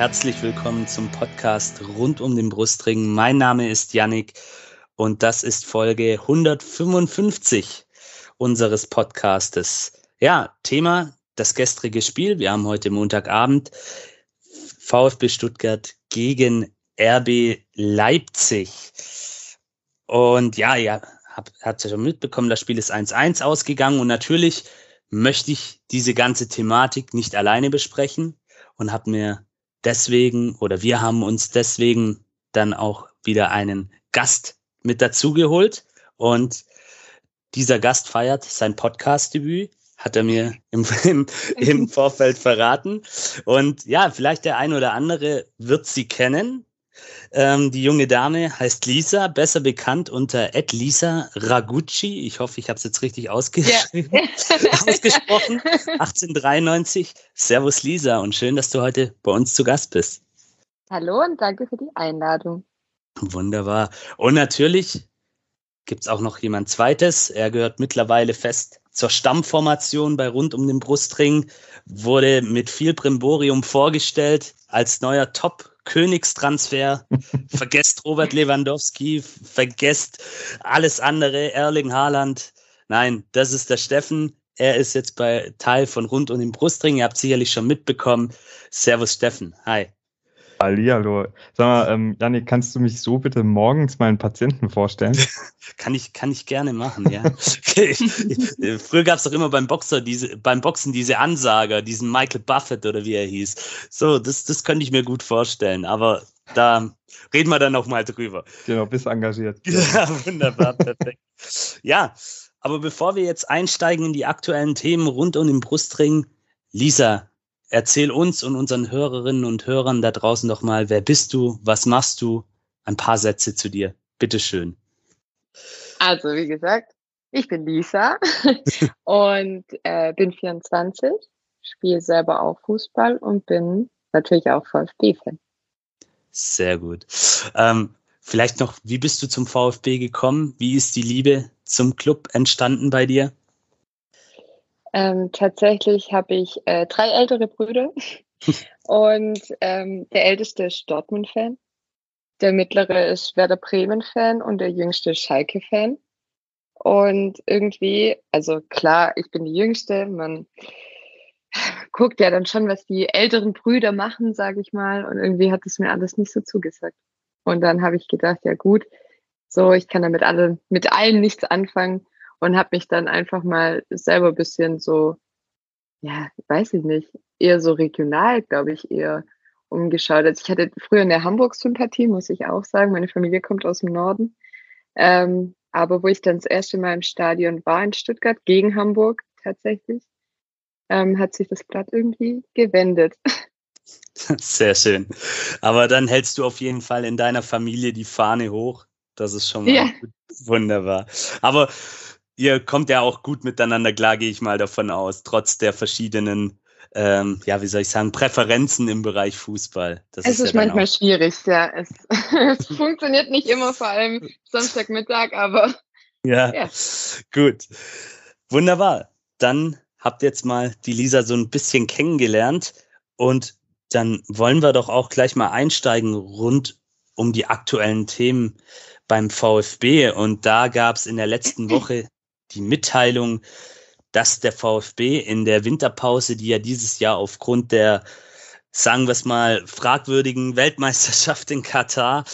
herzlich willkommen zum Podcast rund um den Brustring. Mein Name ist Yannick und das ist Folge 155 unseres Podcastes. Ja, Thema das gestrige Spiel. Wir haben heute Montagabend VfB Stuttgart gegen RB Leipzig. Und ja, ihr habt, habt ja schon mitbekommen, das Spiel ist 1-1 ausgegangen und natürlich möchte ich diese ganze Thematik nicht alleine besprechen und habe mir deswegen oder wir haben uns deswegen dann auch wieder einen Gast mit dazugeholt und dieser Gast feiert sein Podcast-Debüt, hat er mir im, im, im Vorfeld verraten. Und ja, vielleicht der ein oder andere wird sie kennen. Ähm, die junge Dame heißt Lisa, besser bekannt unter Ed Lisa Ragucci. Ich hoffe, ich habe es jetzt richtig ausgeschrieben, ja. ausgesprochen. 1893. Servus Lisa und schön, dass du heute bei uns zu Gast bist. Hallo und danke für die Einladung. Wunderbar. Und natürlich gibt es auch noch jemand Zweites. Er gehört mittlerweile fest zur Stammformation bei Rund um den Brustring, wurde mit viel Brimborium vorgestellt als neuer Top Königstransfer. vergesst Robert Lewandowski, vergesst alles andere, Erling Haaland. Nein, das ist der Steffen. Er ist jetzt bei Teil von Rund um den Brustring. Ihr habt sicherlich schon mitbekommen. Servus Steffen. Hi. Hallihallo. Sag mal, ähm, Janik, kannst du mich so bitte morgens meinen Patienten vorstellen? kann ich, kann ich gerne machen, ja. Früher gab es doch immer beim Boxer diese, beim Boxen diese Ansager, diesen Michael Buffett oder wie er hieß. So, das, das könnte ich mir gut vorstellen, aber da reden wir dann nochmal drüber. Genau, bist engagiert. Ja, wunderbar, perfekt. Ja, aber bevor wir jetzt einsteigen in die aktuellen Themen rund um den Brustring, Lisa, erzähl uns und unseren Hörerinnen und Hörern da draußen doch mal, wer bist du, was machst du? Ein paar Sätze zu dir. Bitteschön. Also, wie gesagt, ich bin Lisa und äh, bin 24, spiele selber auch Fußball und bin natürlich auch VfB-Fan. Sehr gut. Ähm, vielleicht noch, wie bist du zum VfB gekommen? Wie ist die Liebe zum Club entstanden bei dir? Ähm, tatsächlich habe ich äh, drei ältere Brüder und ähm, der älteste ist Dortmund-Fan, der mittlere ist Werder Bremen-Fan und der jüngste ist Schalke-Fan. Und irgendwie, also klar, ich bin die Jüngste, man guckt ja dann schon, was die älteren Brüder machen, sage ich mal. Und irgendwie hat es mir alles nicht so zugesagt. Und dann habe ich gedacht, ja gut, so, ich kann damit alle, mit allen nichts anfangen und habe mich dann einfach mal selber ein bisschen so, ja, weiß ich nicht, eher so regional, glaube ich, eher umgeschaut. Also ich hatte früher eine Hamburg-Sympathie, muss ich auch sagen. Meine Familie kommt aus dem Norden. Ähm, aber wo ich dann das erste Mal im Stadion war in Stuttgart, gegen Hamburg tatsächlich, ähm, hat sich das Blatt irgendwie gewendet. Sehr schön. Aber dann hältst du auf jeden Fall in deiner Familie die Fahne hoch. Das ist schon mal ja. wunderbar. Aber ihr kommt ja auch gut miteinander klar, gehe ich mal davon aus, trotz der verschiedenen, ähm, ja, wie soll ich sagen, Präferenzen im Bereich Fußball. Das es ist, ist ja manchmal schwierig, ja. Es, es funktioniert nicht immer, vor allem Samstagmittag, aber. Ja, ja, gut. Wunderbar. Dann habt jetzt mal die Lisa so ein bisschen kennengelernt und dann wollen wir doch auch gleich mal einsteigen rund um die aktuellen Themen beim VfB. Und da gab es in der letzten Woche die Mitteilung, dass der VfB in der Winterpause, die ja dieses Jahr aufgrund der sagen wir es mal, fragwürdigen Weltmeisterschaft in Katar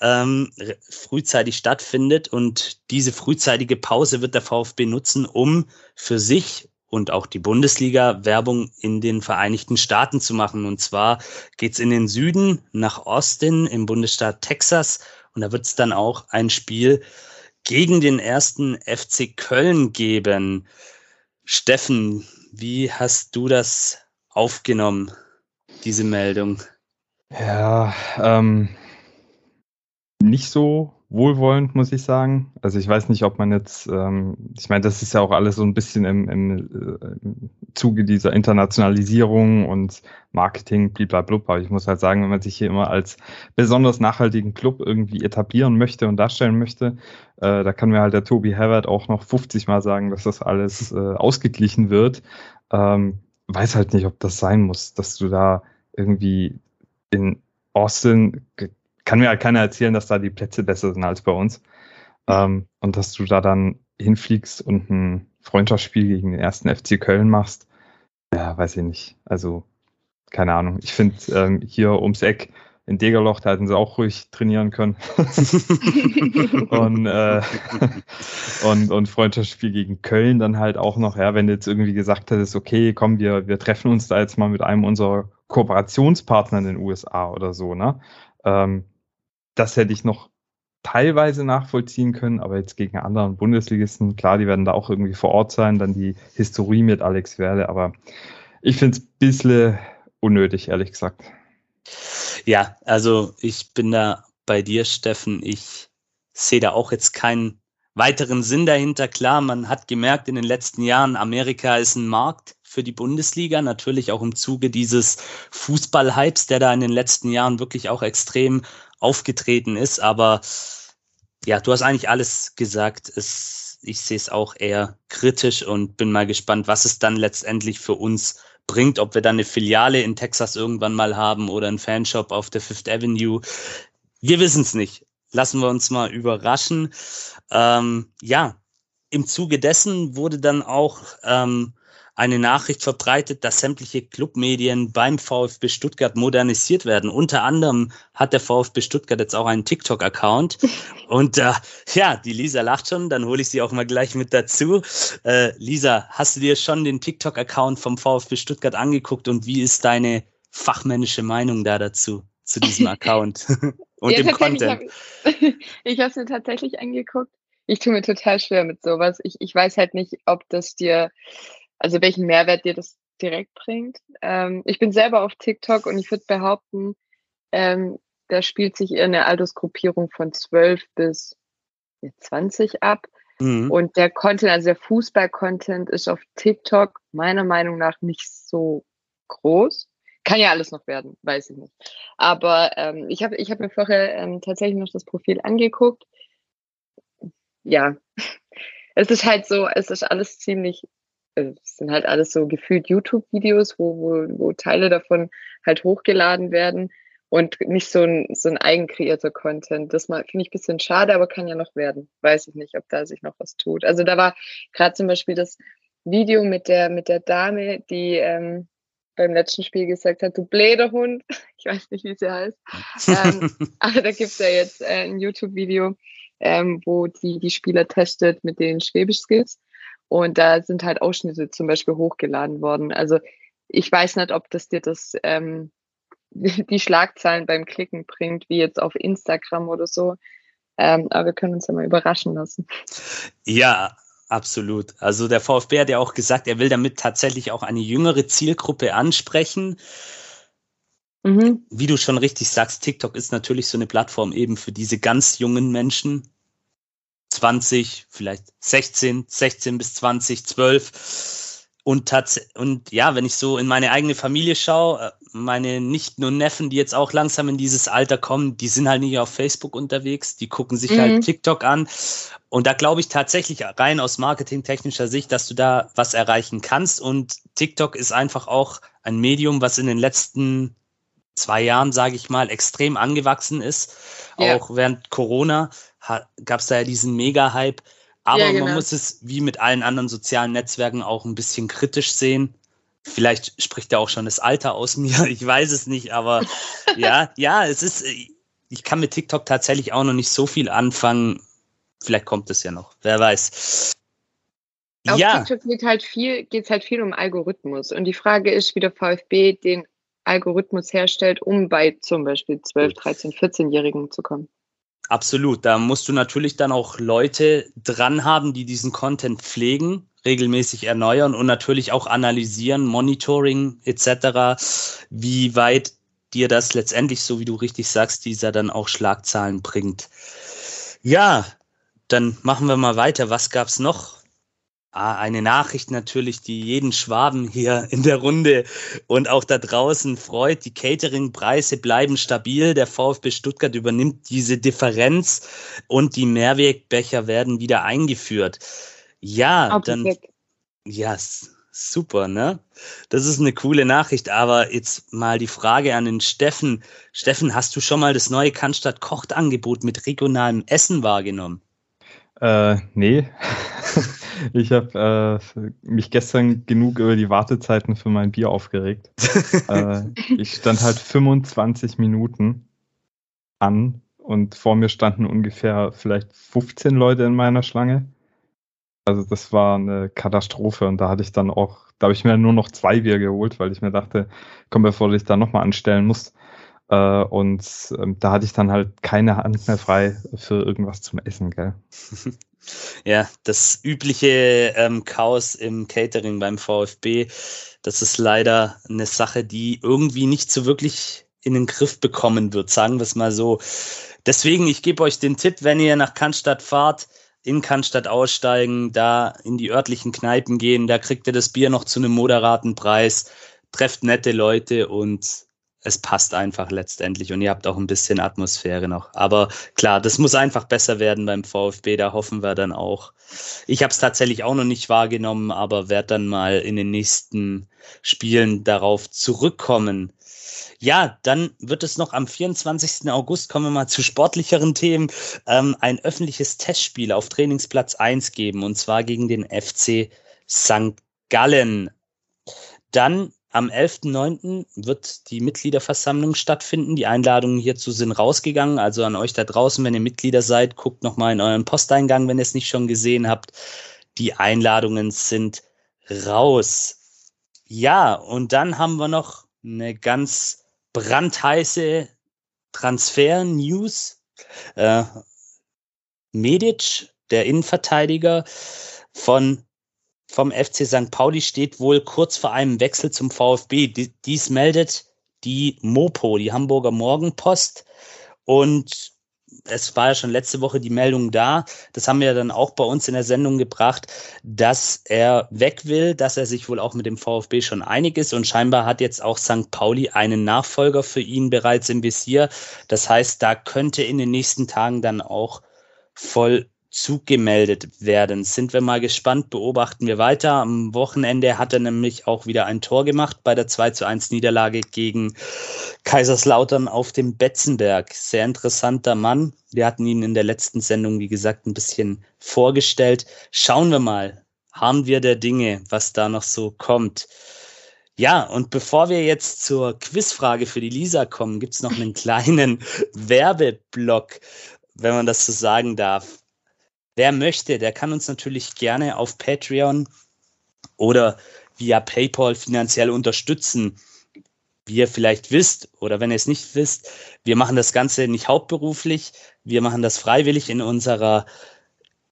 ähm, frühzeitig stattfindet. Und diese frühzeitige Pause wird der VfB nutzen, um für sich und auch die Bundesliga Werbung in den Vereinigten Staaten zu machen. Und zwar geht's in den Süden nach Austin im Bundesstaat Texas. Und da wird es dann auch ein Spiel gegen den ersten FC Köln geben. Steffen, wie hast du das aufgenommen, diese Meldung? Ja, ähm, nicht so wohlwollend, muss ich sagen. Also ich weiß nicht, ob man jetzt, ähm, ich meine, das ist ja auch alles so ein bisschen im, im, äh, im Zuge dieser Internationalisierung und Marketing, blablabla. Aber ich muss halt sagen, wenn man sich hier immer als besonders nachhaltigen Club irgendwie etablieren möchte und darstellen möchte, äh, da kann mir halt der Tobi Herbert auch noch 50 Mal sagen, dass das alles äh, ausgeglichen wird. Ähm, weiß halt nicht, ob das sein muss, dass du da irgendwie in Austin kann mir halt keiner erzählen, dass da die Plätze besser sind als bei uns. Ähm, und dass du da dann hinfliegst und ein Freundschaftsspiel gegen den ersten FC Köln machst, ja, weiß ich nicht. Also, keine Ahnung. Ich finde, ähm, hier ums Eck in Degerloch, da hätten sie auch ruhig trainieren können. und, äh, und, und Freundschaftsspiel gegen Köln dann halt auch noch, ja, wenn du jetzt irgendwie gesagt hättest, okay, komm, wir, wir treffen uns da jetzt mal mit einem unserer Kooperationspartner in den USA oder so, ne? Ähm, das hätte ich noch teilweise nachvollziehen können, aber jetzt gegen anderen Bundesligisten, klar, die werden da auch irgendwie vor Ort sein, dann die Historie mit Alex Werle, aber ich finde es ein bisschen unnötig, ehrlich gesagt. Ja, also ich bin da bei dir, Steffen. Ich sehe da auch jetzt keinen weiteren Sinn dahinter. Klar, man hat gemerkt in den letzten Jahren, Amerika ist ein Markt für die Bundesliga, natürlich auch im Zuge dieses Fußballhypes, der da in den letzten Jahren wirklich auch extrem aufgetreten ist. Aber ja, du hast eigentlich alles gesagt. Es, ich sehe es auch eher kritisch und bin mal gespannt, was es dann letztendlich für uns bringt, ob wir dann eine Filiale in Texas irgendwann mal haben oder einen Fanshop auf der Fifth Avenue. Wir wissen es nicht. Lassen wir uns mal überraschen. Ähm, ja, im Zuge dessen wurde dann auch ähm, eine Nachricht verbreitet, dass sämtliche Clubmedien beim VfB Stuttgart modernisiert werden. Unter anderem hat der VfB Stuttgart jetzt auch einen TikTok-Account. Und äh, ja, die Lisa lacht schon, dann hole ich sie auch mal gleich mit dazu. Äh, Lisa, hast du dir schon den TikTok-Account vom VfB Stuttgart angeguckt und wie ist deine fachmännische Meinung da dazu, zu diesem Account und ja, dem Content? Ich habe es mir tatsächlich angeguckt. Ich tue mir total schwer mit sowas. Ich, ich weiß halt nicht, ob das dir also welchen Mehrwert dir das direkt bringt. Ähm, ich bin selber auf TikTok und ich würde behaupten, ähm, da spielt sich eher eine Altersgruppierung von 12 bis 20 ab. Mhm. Und der Content, also der Fußball-Content ist auf TikTok meiner Meinung nach nicht so groß. Kann ja alles noch werden, weiß ich nicht. Aber ähm, ich habe ich hab mir vorher ähm, tatsächlich noch das Profil angeguckt. Ja, es ist halt so, es ist alles ziemlich also es sind halt alles so gefühlt YouTube-Videos, wo, wo, wo Teile davon halt hochgeladen werden und nicht so ein, so ein eigenkreierter Content. Das finde ich ein bisschen schade, aber kann ja noch werden. Weiß ich nicht, ob da sich noch was tut. Also da war gerade zum Beispiel das Video mit der, mit der Dame, die ähm, beim letzten Spiel gesagt hat, du bläder Hund. Ich weiß nicht, wie sie heißt. ähm, aber da gibt es ja jetzt äh, ein YouTube-Video, ähm, wo die die Spieler testet mit den Schwäbisch-Skills. Und da sind halt Ausschnitte zum Beispiel hochgeladen worden. Also ich weiß nicht, ob das dir das ähm, die Schlagzeilen beim Klicken bringt, wie jetzt auf Instagram oder so. Ähm, aber wir können uns ja mal überraschen lassen. Ja, absolut. Also der VfB hat ja auch gesagt, er will damit tatsächlich auch eine jüngere Zielgruppe ansprechen. Mhm. Wie du schon richtig sagst, TikTok ist natürlich so eine Plattform eben für diese ganz jungen Menschen, 20, vielleicht 16, 16 bis 20, 12. Und, tats und ja, wenn ich so in meine eigene Familie schaue, äh, meine Nichten und Neffen, die jetzt auch langsam in dieses Alter kommen, die sind halt nicht auf Facebook unterwegs, die gucken sich halt mhm. halt TikTok an. Und da glaube ich tatsächlich rein aus marketingtechnischer Sicht, dass du da was erreichen kannst. Und TikTok ist einfach auch ein Medium, was in den letzten zwei Jahren, sage ich mal, extrem angewachsen ist. Ja. Auch während Corona gab es da ja diesen Mega-Hype. Aber ja, genau. man muss es wie mit allen anderen sozialen Netzwerken auch ein bisschen kritisch sehen. Vielleicht spricht ja auch schon das Alter aus mir, ich weiß es nicht, aber ja, ja, es ist, ich kann mit TikTok tatsächlich auch noch nicht so viel anfangen. Vielleicht kommt es ja noch, wer weiß. Auf ja. TikTok geht halt viel, geht es halt viel um Algorithmus. Und die Frage ist, wie der VfB den Algorithmus herstellt, um bei zum Beispiel 12, 13, 14-Jährigen zu kommen. Absolut. Da musst du natürlich dann auch Leute dran haben, die diesen Content pflegen, regelmäßig erneuern und natürlich auch analysieren, Monitoring etc., wie weit dir das letztendlich, so wie du richtig sagst, dieser dann auch Schlagzahlen bringt. Ja, dann machen wir mal weiter. Was gab's noch? Ah, eine Nachricht natürlich, die jeden Schwaben hier in der Runde und auch da draußen freut. Die Cateringpreise bleiben stabil. Der VfB Stuttgart übernimmt diese Differenz und die Mehrwegbecher werden wieder eingeführt. Ja, dann. Ja, super, ne? Das ist eine coole Nachricht. Aber jetzt mal die Frage an den Steffen. Steffen, hast du schon mal das neue Cannstatt Kocht-Angebot mit regionalem Essen wahrgenommen? Äh, nee. ich habe äh, mich gestern genug über die Wartezeiten für mein Bier aufgeregt. äh, ich stand halt 25 Minuten an und vor mir standen ungefähr vielleicht 15 Leute in meiner Schlange. Also das war eine Katastrophe und da hatte ich dann auch, da habe ich mir nur noch zwei Bier geholt, weil ich mir dachte, komm, bevor du dich da nochmal anstellen musst. Äh, und ähm, da hatte ich dann halt keine Hand mehr frei für irgendwas zum Essen, gell? Ja, das übliche ähm, Chaos im Catering beim VfB, das ist leider eine Sache, die irgendwie nicht so wirklich in den Griff bekommen wird, sagen wir es mal so. Deswegen, ich gebe euch den Tipp, wenn ihr nach Cannstatt fahrt, in Cannstatt aussteigen, da in die örtlichen Kneipen gehen, da kriegt ihr das Bier noch zu einem moderaten Preis, trefft nette Leute und es passt einfach letztendlich und ihr habt auch ein bisschen Atmosphäre noch. Aber klar, das muss einfach besser werden beim VfB, da hoffen wir dann auch. Ich habe es tatsächlich auch noch nicht wahrgenommen, aber werde dann mal in den nächsten Spielen darauf zurückkommen. Ja, dann wird es noch am 24. August, kommen wir mal zu sportlicheren Themen, ähm, ein öffentliches Testspiel auf Trainingsplatz 1 geben, und zwar gegen den FC St. Gallen. Dann am 11.09. wird die Mitgliederversammlung stattfinden. Die Einladungen hierzu sind rausgegangen. Also an euch da draußen, wenn ihr Mitglieder seid, guckt nochmal in euren Posteingang, wenn ihr es nicht schon gesehen habt. Die Einladungen sind raus. Ja, und dann haben wir noch eine ganz brandheiße Transfer-News. Äh, Medic, der Innenverteidiger von vom FC St. Pauli steht wohl kurz vor einem Wechsel zum VfB. Dies meldet die Mopo, die Hamburger Morgenpost. Und es war ja schon letzte Woche die Meldung da, das haben wir dann auch bei uns in der Sendung gebracht, dass er weg will, dass er sich wohl auch mit dem VfB schon einig ist und scheinbar hat jetzt auch St. Pauli einen Nachfolger für ihn bereits im Visier. Das heißt, da könnte in den nächsten Tagen dann auch voll zugemeldet werden. Sind wir mal gespannt, beobachten wir weiter. Am Wochenende hat er nämlich auch wieder ein Tor gemacht bei der 2 zu 1 Niederlage gegen Kaiserslautern auf dem Betzenberg. Sehr interessanter Mann. Wir hatten ihn in der letzten Sendung, wie gesagt, ein bisschen vorgestellt. Schauen wir mal. Haben wir der Dinge, was da noch so kommt. Ja, und bevor wir jetzt zur Quizfrage für die Lisa kommen, gibt's noch einen kleinen Werbeblock, wenn man das so sagen darf. Wer möchte, der kann uns natürlich gerne auf Patreon oder via PayPal finanziell unterstützen. Wie ihr vielleicht wisst oder wenn ihr es nicht wisst, wir machen das Ganze nicht hauptberuflich, wir machen das freiwillig in unserer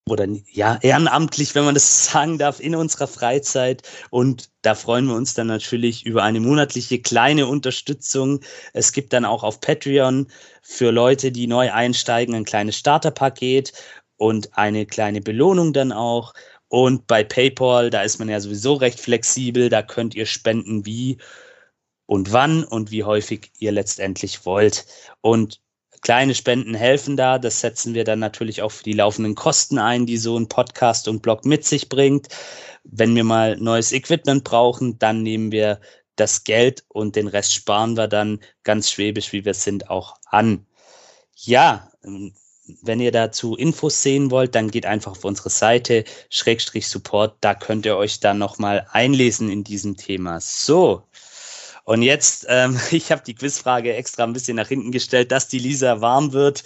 oder ja, ehrenamtlich, wenn man das sagen darf, in unserer Freizeit. Und da freuen wir uns dann natürlich über eine monatliche kleine Unterstützung. Es gibt dann auch auf Patreon für Leute, die neu einsteigen, ein kleines Starterpaket und eine kleine Belohnung dann auch. Und bei PayPal, da ist man ja sowieso recht flexibel, da könnt ihr spenden wie und wann und wie häufig ihr letztendlich wollt. Und kleine Spenden helfen da. Das setzen wir dann natürlich auch für die laufenden Kosten ein, die so ein Podcast und Blog mit sich bringt. Wenn wir mal neues Equipment brauchen, dann nehmen wir das Geld und den Rest sparen wir dann ganz schwäbisch, wie wir sind, auch an. Ja, wenn ihr dazu Infos sehen wollt, dann geht einfach auf unsere Seite Schrägstrich Support. Da könnt ihr euch dann nochmal einlesen in diesem Thema. So. Und jetzt, ähm, ich habe die Quizfrage extra ein bisschen nach hinten gestellt, dass die Lisa warm wird.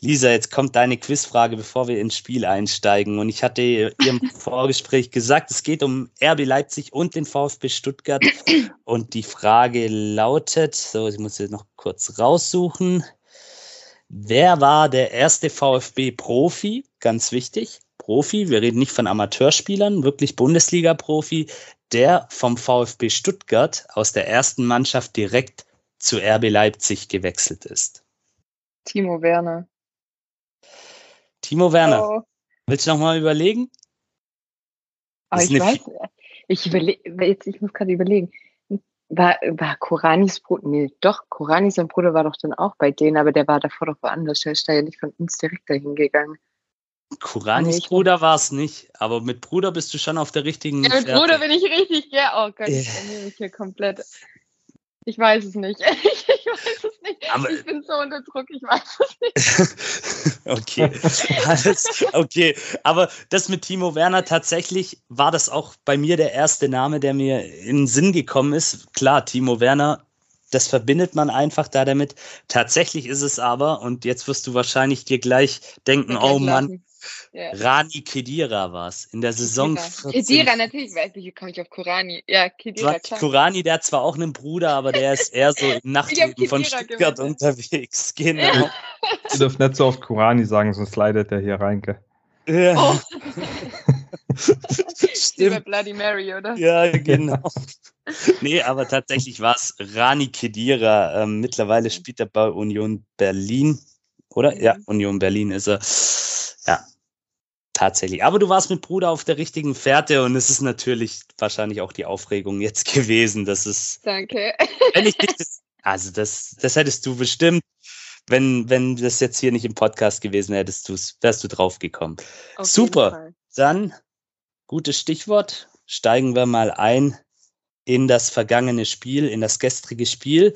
Lisa, jetzt kommt deine Quizfrage, bevor wir ins Spiel einsteigen. Und ich hatte ihr im Vorgespräch gesagt, es geht um RB Leipzig und den VfB Stuttgart. Und die Frage lautet, so, ich muss jetzt noch kurz raussuchen. Wer war der erste VfB-Profi? Ganz wichtig. Profi, wir reden nicht von Amateurspielern, wirklich Bundesliga-Profi, der vom VfB Stuttgart aus der ersten Mannschaft direkt zu RB Leipzig gewechselt ist? Timo Werner. Timo Werner. Oh. Willst du noch mal überlegen? Ist ich weiß, ich jetzt, ich muss gerade überlegen. War, war Koranis Bruder, nee, doch, Korani, sein Bruder war doch dann auch bei denen, aber der war davor doch woanders. Der ist da ja nicht von uns direkt dahin gegangen. Kuranis Nee, Bruder war es nicht, aber mit Bruder bist du schon auf der richtigen Ja, mit Fährte. Bruder bin ich richtig, gell? Oh Gott, Ja. ich ernähre mich hier komplett. Ich weiß es nicht. Ich, weiß es nicht. Aber- ich bin so unter Druck, ich weiß es nicht. okay, alles okay. Aber das mit Timo Werner tatsächlich war das auch bei mir der erste Name, der mir in den Sinn gekommen ist. Klar, Timo Werner, das verbindet man einfach da damit. Tatsächlich ist es aber, und jetzt wirst du wahrscheinlich dir gleich denken, oh Mann, Ja. Rani Kedira war es in der Saison. Kedira. 14. Kedira, natürlich. Wie komme ich auf Korani? Ja, Kedira, klar. Kurani, der hat zwar auch einen Bruder, aber der ist eher so im Nachtleben von Stuttgart gewettet. unterwegs. Genau. Ihr dürft nicht so oft Kurani sagen, sonst leidet der hier rein. gell? Ja. Oh. Stimmt. Bloody Mary, oder? Ja, genau. nee, aber tatsächlich war es Rani Kedira. Ähm, mittlerweile spielt er bei Union Berlin, oder? Mhm. Ja, Union Berlin ist er. Ja, tatsächlich. Aber du warst mit Bruder auf der richtigen Fährte und es ist natürlich wahrscheinlich auch die Aufregung jetzt gewesen, dass es Danke. wenn ich das, also das, das hättest du bestimmt, wenn, wenn das jetzt hier nicht im Podcast gewesen wäre, hättest du's, wärst du drauf gekommen. Auf Super. Dann, gutes Stichwort, steigen wir mal ein in das vergangene Spiel, in das gestrige Spiel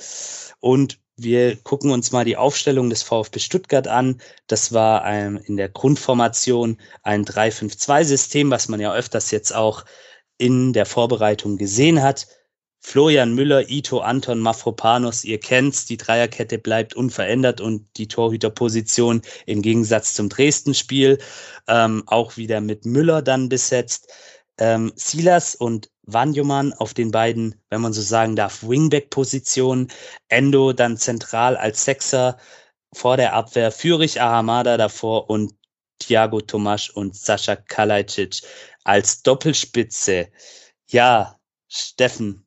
und wir gucken uns mal die Aufstellung des VfB Stuttgart an. Das war ein, in der Grundformation ein 3-5-2-System, was man ja öfters jetzt auch in der Vorbereitung gesehen hat. Florian Müller, Ito, Anton, Mafropanos, ihr kennt's, die Dreierkette bleibt unverändert und die Torhüterposition im Gegensatz zum Dresden-Spiel ähm, auch wieder mit Müller dann besetzt. Ähm, Silas und Wanjoman auf den beiden, wenn man so sagen darf, Wingback-Positionen. Endo dann zentral als Sechser vor der Abwehr, Fürich Ahamada davor und Thiago Tomasch und Sascha Kalajdzic als Doppelspitze. Ja, Steffen,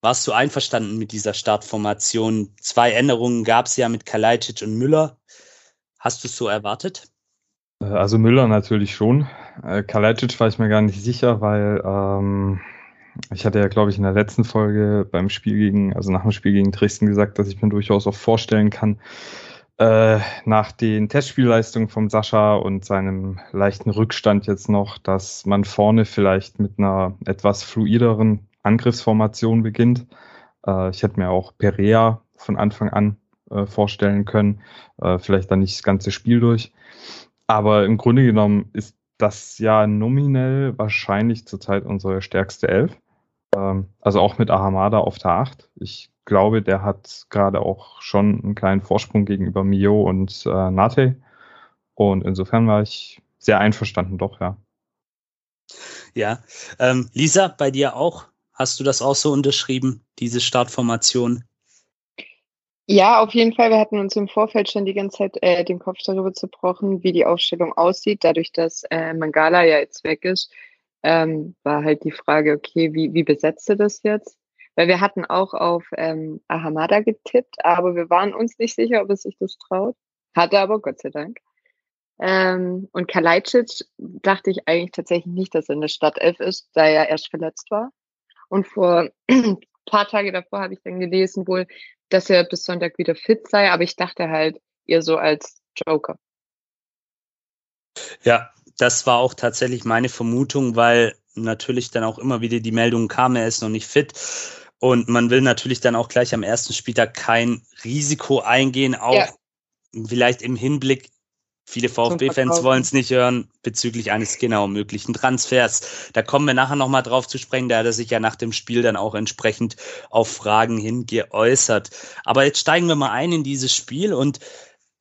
warst du einverstanden mit dieser Startformation? Zwei Änderungen gab es ja mit Kalajdzic und Müller. Hast du es so erwartet? Äh, Also Müller natürlich schon. Äh, Kalajdzic war ich mir gar nicht sicher, weil ähm, ich hatte ja, glaube ich, in der letzten Folge beim Spiel gegen, also nach dem Spiel gegen Dresden gesagt, dass ich mir durchaus auch vorstellen kann, äh, nach den Testspielleistungen vom Sascha und seinem leichten Rückstand jetzt noch, dass man vorne vielleicht mit einer etwas fluideren Angriffsformation beginnt. Äh, ich hätte mir auch Perea von Anfang an äh, vorstellen können, äh, vielleicht dann nicht das ganze Spiel durch. Aber im Grunde genommen ist das ja nominell wahrscheinlich zurzeit unsere stärkste Elf. Ähm, also auch mit Ahamada auf der 8. Ich glaube, der hat gerade auch schon einen kleinen Vorsprung gegenüber Mio und äh, Nate. Und insofern war ich sehr einverstanden, doch, ja. Ja. Ähm, Lisa, bei dir auch? Hast du das auch so unterschrieben, diese Startformation? Ja, auf jeden Fall. Wir hatten uns im Vorfeld schon die ganze Zeit äh, den Kopf darüber zerbrochen, wie die Aufstellung aussieht. Dadurch, dass äh, Mangala ja jetzt weg ist, ähm, war halt die Frage, okay, wie, wie besetzt du das jetzt? Weil wir hatten auch auf ähm, Ahamada getippt, aber wir waren uns nicht sicher, ob er sich das traut. Hatte aber, Gott sei Dank. Ähm, und Kalajdzic dachte ich eigentlich tatsächlich nicht, dass er in der Stadtelf ist, da er erst verletzt war. Und vor ein paar Tage davor habe ich dann gelesen, wohl, dass er bis Sonntag wieder fit sei, aber ich dachte halt eher so als Joker. Ja, das war auch tatsächlich meine Vermutung, weil natürlich dann auch immer wieder die Meldung kam, er ist noch nicht fit. Und man will natürlich dann auch gleich am ersten Spieltag kein Risiko eingehen, auch Ja. vielleicht im Hinblick, viele VfB-Fans wollen es nicht hören, bezüglich eines genau möglichen Transfers. Da kommen wir nachher nochmal drauf zu sprechen, da hat er sich ja nach dem Spiel dann auch entsprechend auf Fragen hin geäußert. Aber jetzt steigen wir mal ein in dieses Spiel und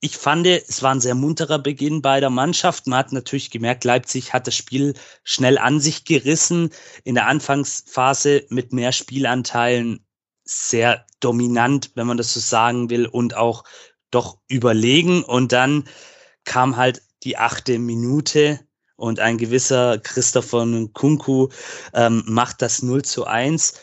ich fand, es war ein sehr munterer Beginn beider Mannschaften. Man hat natürlich gemerkt, Leipzig hat das Spiel schnell an sich gerissen. In der Anfangsphase mit mehr Spielanteilen sehr dominant, wenn man das so sagen will, und auch doch überlegen. Und dann kam halt die achte Minute und ein gewisser Christopher Nkunku ähm, macht das 0 zu 1.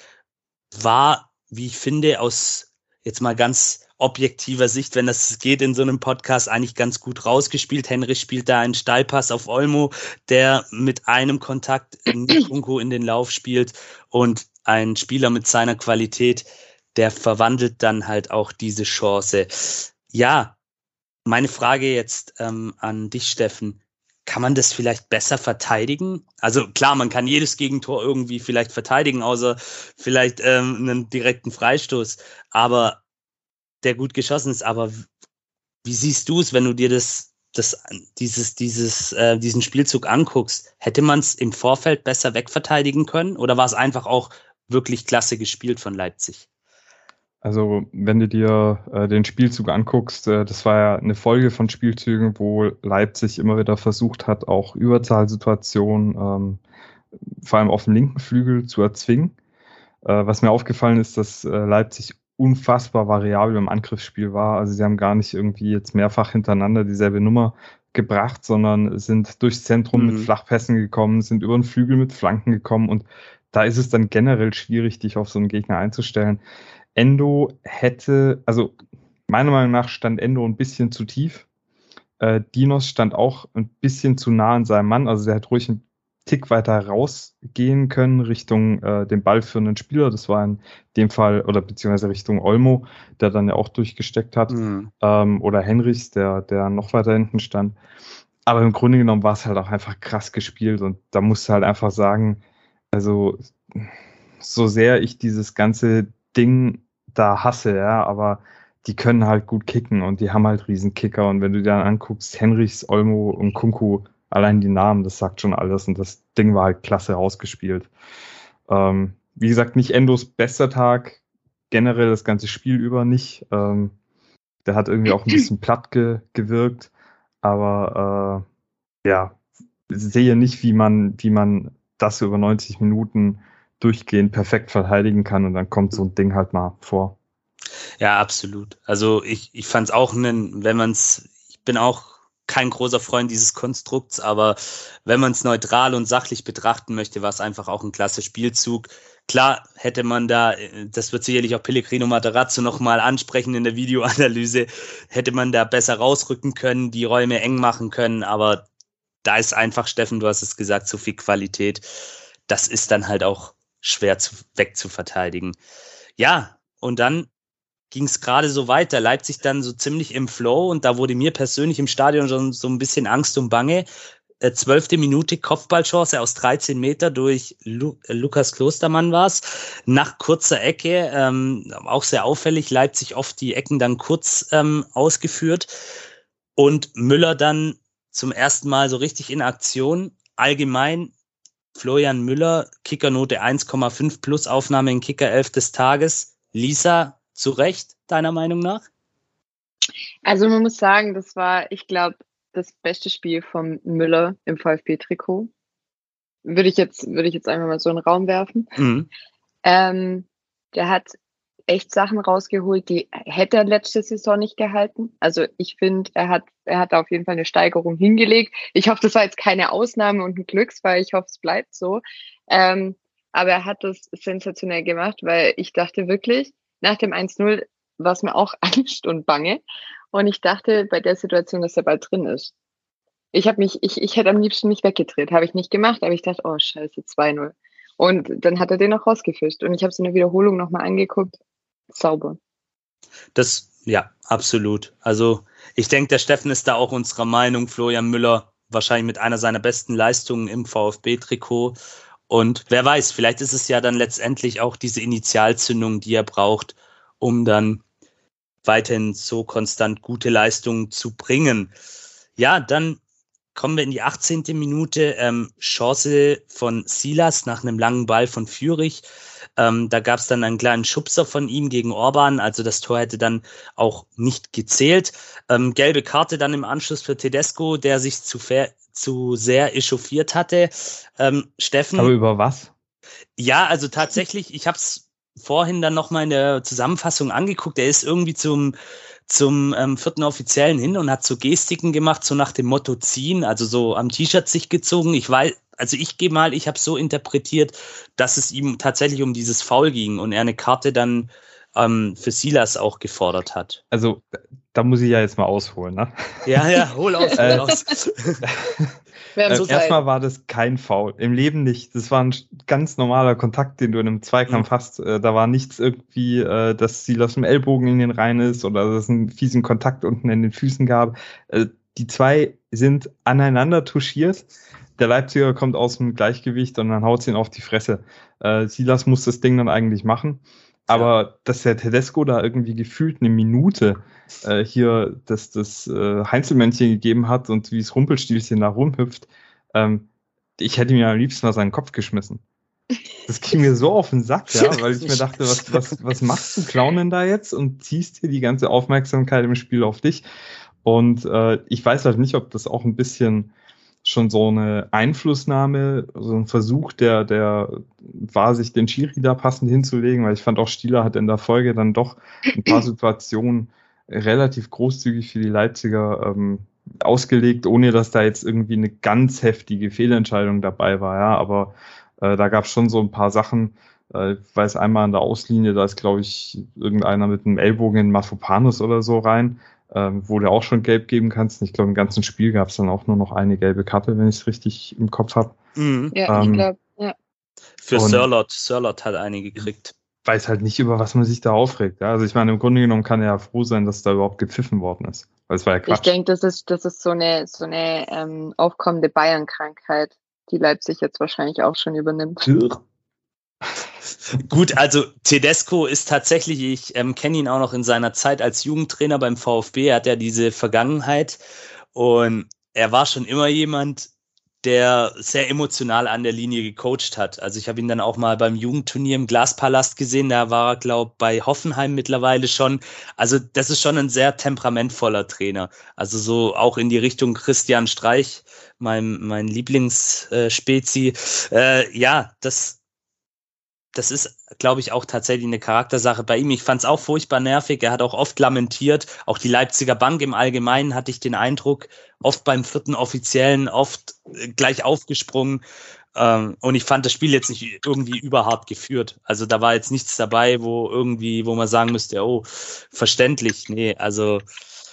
War, wie ich finde, aus jetzt mal ganz objektiver Sicht, wenn das geht in so einem Podcast, eigentlich ganz gut rausgespielt. Henry spielt da einen Steilpass auf Olmo, der mit einem Kontakt Kunku in den Lauf spielt und ein Spieler mit seiner Qualität, der verwandelt dann halt auch diese Chance. Ja, meine Frage jetzt ähm, an dich, Steffen. Kann man das vielleicht besser verteidigen? Also klar, man kann jedes Gegentor irgendwie vielleicht verteidigen, außer vielleicht ähm, einen direkten Freistoß. Aber der gut geschossen ist. Aber wie siehst du es, wenn du dir das, das, dieses, dieses, äh, diesen Spielzug anguckst? Hätte man es im Vorfeld besser wegverteidigen können oder war es einfach auch wirklich klasse gespielt von Leipzig? Also, wenn du dir äh, den Spielzug anguckst, äh, das war ja eine Folge von Spielzügen, wo Leipzig immer wieder versucht hat, auch Überzahlsituationen, ähm, vor allem auf dem linken Flügel zu erzwingen. Äh, was mir aufgefallen ist, dass äh, Leipzig unfassbar variabel im Angriffsspiel war. Also sie haben gar nicht irgendwie jetzt mehrfach hintereinander dieselbe Nummer gebracht, sondern sind durchs Zentrum mhm. mit Flachpässen gekommen, sind über den Flügel mit Flanken gekommen und da ist es dann generell schwierig, dich auf so einen Gegner einzustellen. Endo hätte, also meiner Meinung nach stand Endo ein bisschen zu tief. Äh, Dinos stand auch ein bisschen zu nah an seinem Mann, also der hat ruhig ein Tick weiter rausgehen können Richtung äh, den ballführenden Spieler. Das war in dem Fall, oder beziehungsweise Richtung Olmo, der dann ja auch durchgesteckt hat. Mhm. Ähm, oder Henrichs, der, der noch weiter hinten stand. Aber im Grunde genommen war es halt auch einfach krass gespielt und da musst du halt einfach sagen, also so sehr ich dieses ganze Ding da hasse, ja, aber die können halt gut kicken und die haben halt riesen Kicker und wenn du dir dann anguckst, Henrichs, Olmo und Kunku, allein die Namen, das sagt schon alles und das Ding war halt klasse rausgespielt. Ähm, wie gesagt, nicht Endos bester Tag, generell das ganze Spiel über nicht. Ähm, der hat irgendwie auch ein bisschen platt ge gewirkt, aber äh, ja, sehe nicht, wie man, wie man das über 90 Minuten durchgehend perfekt verteidigen kann und dann kommt so ein Ding halt mal vor. Ja, absolut. Also ich, ich fand es auch, einen, wenn man es, ich bin auch kein großer Freund dieses Konstrukts, aber wenn man es neutral und sachlich betrachten möchte, war es einfach auch ein klasse Spielzug. Klar hätte man da, das wird sicherlich auch Pellegrino Materazzo nochmal ansprechen in der Videoanalyse, hätte man da besser rausrücken können, die Räume eng machen können, aber da ist einfach, Steffen, du hast es gesagt, zu viel Qualität. Das ist dann halt auch schwer zu, wegzuverteidigen. Ja, und dann ging es gerade so weiter. Leipzig dann so ziemlich im Flow und da wurde mir persönlich im Stadion schon so ein bisschen Angst und Bange. Äh, zwölfte Minute Kopfballchance aus 13 Meter durch Lu äh, Lukas Klostermann war's. Nach kurzer Ecke, ähm, auch sehr auffällig, Leipzig oft die Ecken dann kurz ähm, ausgeführt und Müller dann zum ersten Mal so richtig in Aktion. Allgemein Florian Müller, Kickernote 1,5 plus Aufnahme in Kicker 11 des Tages. Lisa, zu Recht, deiner Meinung nach? Also man muss sagen, das war, ich glaube, das beste Spiel von Müller im VfB-Trikot. Würde ich jetzt, würde ich jetzt einfach mal so in den Raum werfen. Mhm. Ähm, der hat echt Sachen rausgeholt, die hätte er letzte Saison nicht gehalten. Also ich finde, er hat, er hat auf jeden Fall eine Steigerung hingelegt. Ich hoffe, das war jetzt keine Ausnahme und ein Glücksfall. Ich hoffe, es bleibt so. Ähm, aber er hat das sensationell gemacht, weil ich dachte wirklich, nach dem 1-0 war es mir auch Angst und Bange. Und ich dachte bei der Situation, dass er bald drin ist. Ich habe mich, ich, ich hätte am liebsten nicht weggedreht, habe ich nicht gemacht, aber ich dachte, oh scheiße, 2-0. Und dann hat er den noch rausgefischt. Und ich habe es in der Wiederholung nochmal angeguckt. Sauber. Das, ja, absolut. Also ich denke, der Steffen ist da auch unserer Meinung. Florian Müller wahrscheinlich mit einer seiner besten Leistungen im VfB-Trikot. Und wer weiß, vielleicht ist es ja dann letztendlich auch diese Initialzündung, die er braucht, um dann weiterhin so konstant gute Leistungen zu bringen. Ja, dann kommen wir in die 18. Minute. Ähm, Chance von Silas nach einem langen Ball von Fürich. Ähm, da gab es dann einen kleinen Schubser von ihm gegen Orban. Also das Tor hätte dann auch nicht gezählt. Ähm, gelbe Karte dann im Anschluss für Tedesco, der sich zu, zu sehr echauffiert hatte. Ähm, Steffen. Aber über was? Ja, also tatsächlich, ich habe es vorhin dann nochmal in der Zusammenfassung angeguckt. Er ist irgendwie zum, zum ähm, vierten Offiziellen hin und hat so Gestiken gemacht, so nach dem Motto ziehen, also so am T-Shirt sich gezogen. Ich weiß, also ich gehe mal, ich habe so interpretiert, dass es ihm tatsächlich um dieses Foul ging und er eine Karte dann ähm, für Silas auch gefordert hat. Also, da muss ich ja jetzt mal ausholen, ne? Ja, ja, hol aus, hol Äh, aus. Wir haben Äh, so erstmal war das kein Foul. Im Leben nicht. Das war ein ganz normaler Kontakt, den du in einem Zweikampf Mhm. hast. Äh, da war nichts irgendwie, äh, dass Silas mit dem Ellbogen in den Reihen ist oder dass es einen fiesen Kontakt unten in den Füßen gab. Die zwei sind aneinander touchiert. Der Leipziger kommt aus dem Gleichgewicht und dann haut ihn auf die Fresse. Äh, Silas muss das Ding dann eigentlich machen. Aber dass der Tedesco da irgendwie gefühlt eine Minute äh, hier das, das äh, Heinzelmännchen gegeben hat und wie es Rumpelstilzchen da rumhüpft, ähm, ich hätte mir am liebsten was an den Kopf geschmissen. Das ging mir so auf den Sack, ja, weil ich mir dachte, was, was, was machst du Clownen da jetzt und ziehst hier die ganze Aufmerksamkeit im Spiel auf dich. Und äh, ich weiß halt nicht, ob das auch ein bisschen schon so eine Einflussnahme, so ein Versuch, der, der war, sich den Schiri da passend hinzulegen, weil ich fand auch Stieler hat in der Folge dann doch ein paar Situationen relativ großzügig für die Leipziger ähm, ausgelegt, ohne dass da jetzt irgendwie eine ganz heftige Fehlentscheidung dabei war, ja, aber äh, da gab es schon so ein paar Sachen, äh, ich weiß einmal an der Auslinie, da ist, glaube ich, irgendeiner mit einem Ellbogen in Mafopanus oder so rein, ähm, wo du auch schon gelb geben kannst. Und Ich glaube, im ganzen Spiel gab es dann auch nur noch eine gelbe Karte, wenn ich es richtig im Kopf habe. Mhm. Ja, Ähm, ich glaube, ja. Für Sirlot. Sirlot hat eine gekriegt. Weiß halt nicht, über was man sich da aufregt. Ja? Also ich meine, im Grunde genommen kann er ja froh sein, dass da überhaupt gepfiffen worden ist. Weil es war ja Ich Quatsch. denke, das ist, das ist so eine, so eine ähm, aufkommende Bayern-Krankheit, die Leipzig jetzt wahrscheinlich auch schon übernimmt. Gut, also Tedesco ist tatsächlich, ich ähm, kenne ihn auch noch in seiner Zeit als Jugendtrainer beim VfB, er hat ja diese Vergangenheit und er war schon immer jemand, der sehr emotional an der Linie gecoacht hat. Also ich habe ihn dann auch mal beim Jugendturnier im Glaspalast gesehen, da war er, glaube bei Hoffenheim mittlerweile schon. Also das ist schon ein sehr temperamentvoller Trainer. Also so auch in die Richtung Christian Streich, mein, mein Lieblingsspezi. Äh, ja, das, das ist, glaube ich, auch tatsächlich eine Charaktersache bei ihm. Ich fand es auch furchtbar nervig. Er hat auch oft lamentiert. Auch die Leipziger Bank im Allgemeinen hatte ich den Eindruck, oft beim vierten Offiziellen, oft äh, gleich aufgesprungen. Ähm, und ich fand das Spiel jetzt nicht irgendwie überhart geführt. Also da war jetzt nichts dabei, wo irgendwie, wo man sagen müsste, oh, verständlich. Nee, also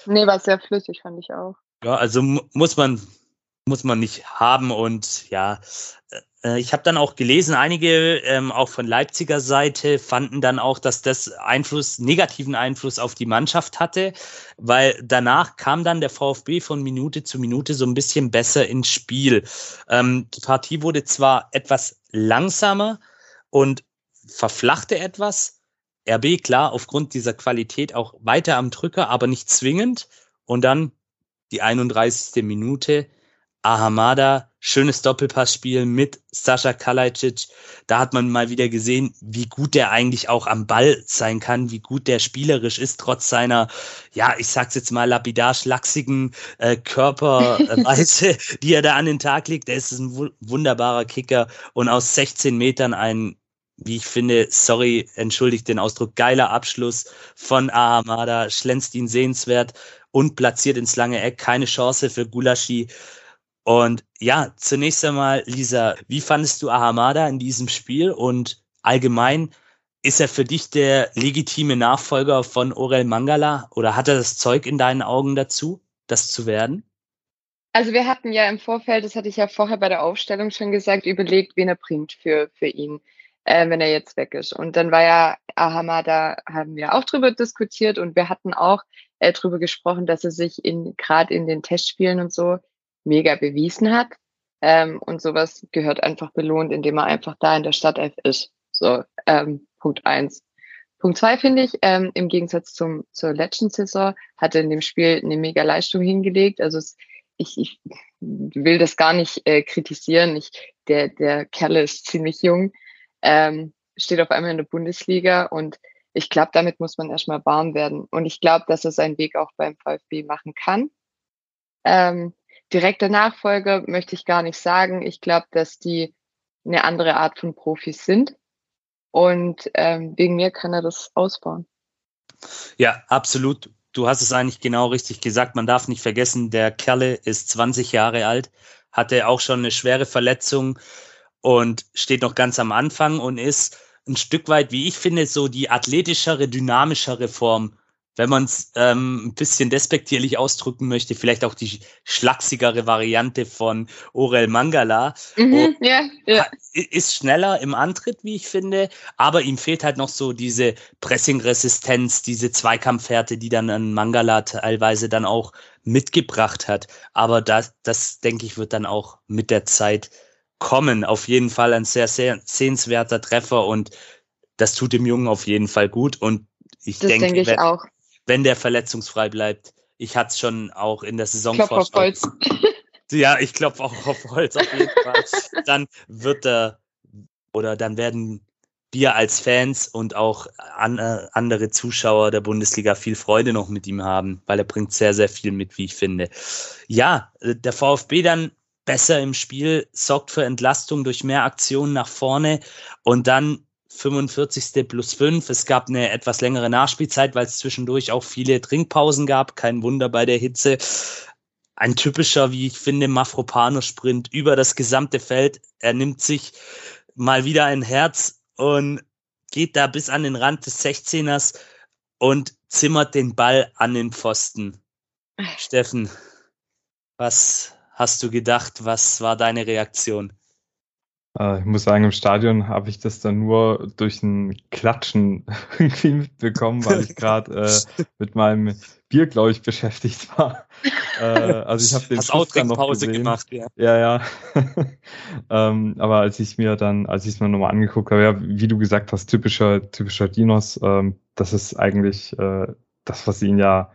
Nee, war sehr flüssig, fand ich auch. ja, also mu- muss man muss man nicht haben und ja, äh, ich habe dann auch gelesen, einige ähm, auch von Leipziger Seite fanden dann auch, dass das Einfluss negativen Einfluss auf die Mannschaft hatte, weil danach kam dann der VfB von Minute zu Minute so ein bisschen besser ins Spiel. Ähm, die Partie wurde zwar etwas langsamer und verflachte etwas. RB klar aufgrund dieser Qualität auch weiter am Drücker, aber nicht zwingend. Und dann die 31. Minute. Ahamada, schönes Doppelpassspiel mit Sascha Kalajdzic. Da hat man mal wieder gesehen, wie gut der eigentlich auch am Ball sein kann, wie gut der spielerisch ist, trotz seiner, ja, ich sag's jetzt mal lapidar schlachsigen äh, Körperweise, die er da an den Tag legt. Der ist ein wu- wunderbarer Kicker und aus 16 Metern ein wie ich finde, sorry, entschuldigt den Ausdruck, geiler Abschluss von Ahamada, schlänzt ihn sehenswert und platziert ins lange Eck. Keine Chance für Gulaschi. Und ja, zunächst einmal, Lisa, wie fandest du Ahamada in diesem Spiel? Und allgemein, ist er für dich der legitime Nachfolger von Orel Mangala? Oder hat er das Zeug in deinen Augen dazu, das zu werden? Also wir hatten ja im Vorfeld, das hatte ich ja vorher bei der Aufstellung schon gesagt, überlegt, wen er bringt für, für ihn, äh, wenn er jetzt weg ist. Und dann war ja Ahama, da haben wir auch drüber diskutiert und wir hatten auch äh, drüber gesprochen, dass er sich in gerade in den Testspielen und so mega bewiesen hat. Ähm, und sowas gehört einfach belohnt, indem er einfach da in der Startelf ist. So, ähm, Punkt eins. Punkt zwei finde ich, ähm, im Gegensatz zum, zur letzten Saison hat er in dem Spiel eine mega Leistung hingelegt. Also es, ich, ich will das gar nicht äh, kritisieren. Ich, der, der Kerl ist ziemlich jung, ähm, steht auf einmal in der Bundesliga und ich glaube, damit muss man erstmal warm werden. Und ich glaube, dass er seinen Weg auch beim VfB machen kann. Ähm, direkter Nachfolger möchte ich gar nicht sagen. Ich glaube, dass die eine andere Art von Profis sind. Und ähm, wegen mir kann er das ausbauen. Ja, absolut. Du hast es eigentlich genau richtig gesagt. Man darf nicht vergessen, der Kerle ist 20 Jahre alt, hatte auch schon eine schwere Verletzung und steht noch ganz am Anfang und ist ein Stück weit, wie ich finde, so die athletischere, dynamischere Form wenn man es ähm, ein bisschen despektierlich ausdrücken möchte, vielleicht auch die schlachsigere Variante von Orel Mangala. Mhm, ja, ja. Ist schneller im Antritt, wie ich finde, aber ihm fehlt halt noch so diese Pressing-Resistenz, diese Zweikampfhärte, die dann ein Mangala teilweise dann auch mitgebracht hat. Aber das, das denke ich, wird dann auch mit der Zeit kommen. Auf jeden Fall ein sehr, sehr sehenswerter Treffer und das tut dem Jungen auf jeden Fall gut. Und ich das denke, denke ich wenn, auch wenn der verletzungsfrei bleibt. Ich hatte es schon auch in der Saison Klopf auf Holz. Ja, ich klopfe auch auf Holz auf jeden Fall. Dann wird er oder dann werden wir als Fans und auch an, äh, andere Zuschauer der Bundesliga viel Freude noch mit ihm haben, weil er bringt sehr, sehr viel mit, wie ich finde. Ja, äh, der VfB dann besser im Spiel, sorgt für Entlastung durch mehr Aktionen nach vorne und dann 45. plus 5. Es gab eine etwas längere Nachspielzeit, weil es zwischendurch auch viele Trinkpausen gab. Kein Wunder bei der Hitze. Ein typischer, wie ich finde, Mafropano-Sprint über das gesamte Feld. Er nimmt sich mal wieder ein Herz und geht da bis an den Rand des 16ers und zimmert den Ball an den Pfosten. Steffen, was hast du gedacht? Was war deine Reaktion? Äh, ich muss sagen, im Stadion habe ich das dann nur durch ein Klatschen irgendwie mitbekommen, weil ich gerade äh, mit meinem Bier, glaube ich, beschäftigt war. äh, also ich habe den Hast auch noch Pause gesehen. gemacht, ja. Ja, ja. ähm, aber als ich mir dann, als ich es mir nochmal angeguckt habe, ja, wie du gesagt hast, typischer, typischer Dinos, ähm, das ist eigentlich äh, das, was ihn ja,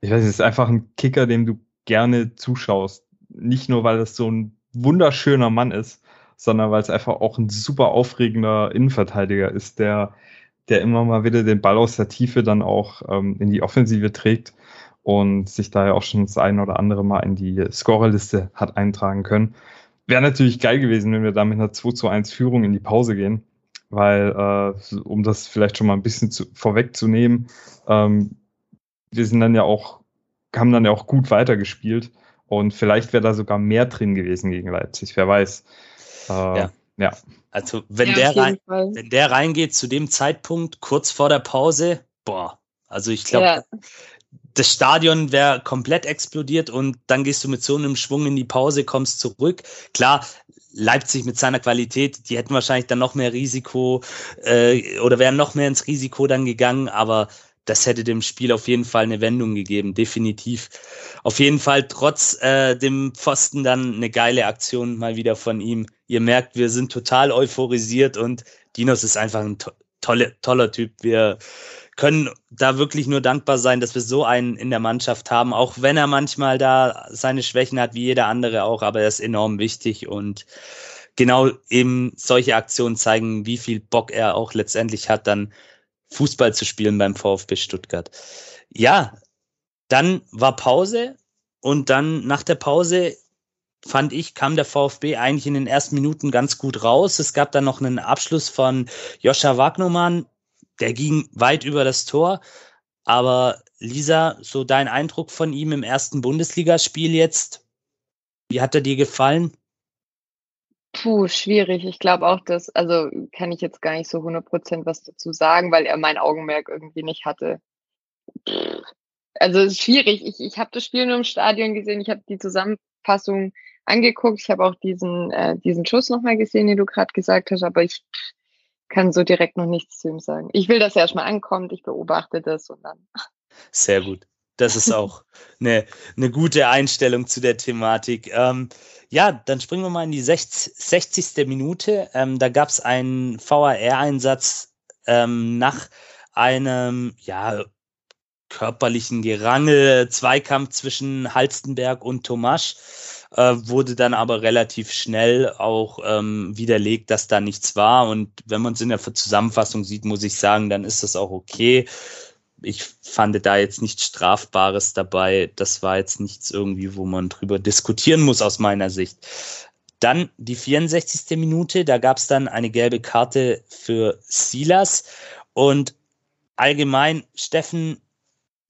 ich weiß nicht, ist einfach ein Kicker, dem du gerne zuschaust. Nicht nur, weil das so ein wunderschöner Mann ist, sondern weil es einfach auch ein super aufregender Innenverteidiger ist, der, der immer mal wieder den Ball aus der Tiefe dann auch ähm, in die Offensive trägt und sich da ja auch schon das ein oder andere Mal in die Scorerliste hat eintragen können. Wäre natürlich geil gewesen, wenn wir da mit einer 2 zu 1 Führung in die Pause gehen, weil, äh, um das vielleicht schon mal ein bisschen zu, vorwegzunehmen, ähm, wir sind dann ja auch, haben dann ja auch gut weitergespielt und vielleicht wäre da sogar mehr drin gewesen gegen Leipzig, wer weiß. Äh, ja. ja. Also wenn, ja, der rein, wenn der reingeht zu dem Zeitpunkt, kurz vor der Pause, boah, also ich glaube, ja. das Stadion wäre komplett explodiert und dann gehst du mit so einem Schwung in die Pause, kommst zurück. Klar, Leipzig mit seiner Qualität, die hätten wahrscheinlich dann noch mehr Risiko äh, oder wären noch mehr ins Risiko dann gegangen, aber das hätte dem Spiel auf jeden Fall eine Wendung gegeben, definitiv. Auf jeden Fall trotz äh, dem Pfosten dann eine geile Aktion mal wieder von ihm. Ihr merkt, wir sind total euphorisiert und Dinos ist einfach ein to tolle, toller Typ. Wir können da wirklich nur dankbar sein, dass wir so einen in der Mannschaft haben, auch wenn er manchmal da seine Schwächen hat, wie jeder andere auch, aber er ist enorm wichtig und genau eben solche Aktionen zeigen, wie viel Bock er auch letztendlich hat, dann Fußball zu spielen beim VfB Stuttgart. Ja, dann war Pause und dann nach der Pause fand ich, kam der VfB eigentlich in den ersten Minuten ganz gut raus. Es gab dann noch einen Abschluss von Joscha Wagnermann, der ging weit über das Tor. Aber Lisa, so dein Eindruck von ihm im ersten Bundesligaspiel jetzt? Wie hat er dir gefallen? Puh, schwierig. Ich glaube auch, dass, also kann ich jetzt gar nicht so 100% was dazu sagen, weil er mein Augenmerk irgendwie nicht hatte. Also es ist schwierig. Ich, ich habe das Spiel nur im Stadion gesehen. Ich habe die Zusammenfassung angeguckt. Ich habe auch diesen, äh, diesen Schuss nochmal gesehen, den du gerade gesagt hast, aber ich kann so direkt noch nichts zu ihm sagen. Ich will, dass er erstmal ankommt. Ich beobachte das und dann. Sehr gut. Das ist auch eine, eine gute Einstellung zu der Thematik. Ähm, ja, dann springen wir mal in die 60. 60. Minute. Ähm, da gab es einen VAR-Einsatz ähm, nach einem ja, körperlichen Gerangel, Zweikampf zwischen Halstenberg und Tomasch. Äh, wurde dann aber relativ schnell auch ähm, widerlegt, dass da nichts war. Und wenn man es in der Zusammenfassung sieht, muss ich sagen, dann ist das auch okay ich fand da jetzt nichts Strafbares dabei. Das war jetzt nichts irgendwie, wo man drüber diskutieren muss aus meiner Sicht. Dann die 64. Minute, da gab es dann eine gelbe Karte für Silas. Und allgemein, Steffen,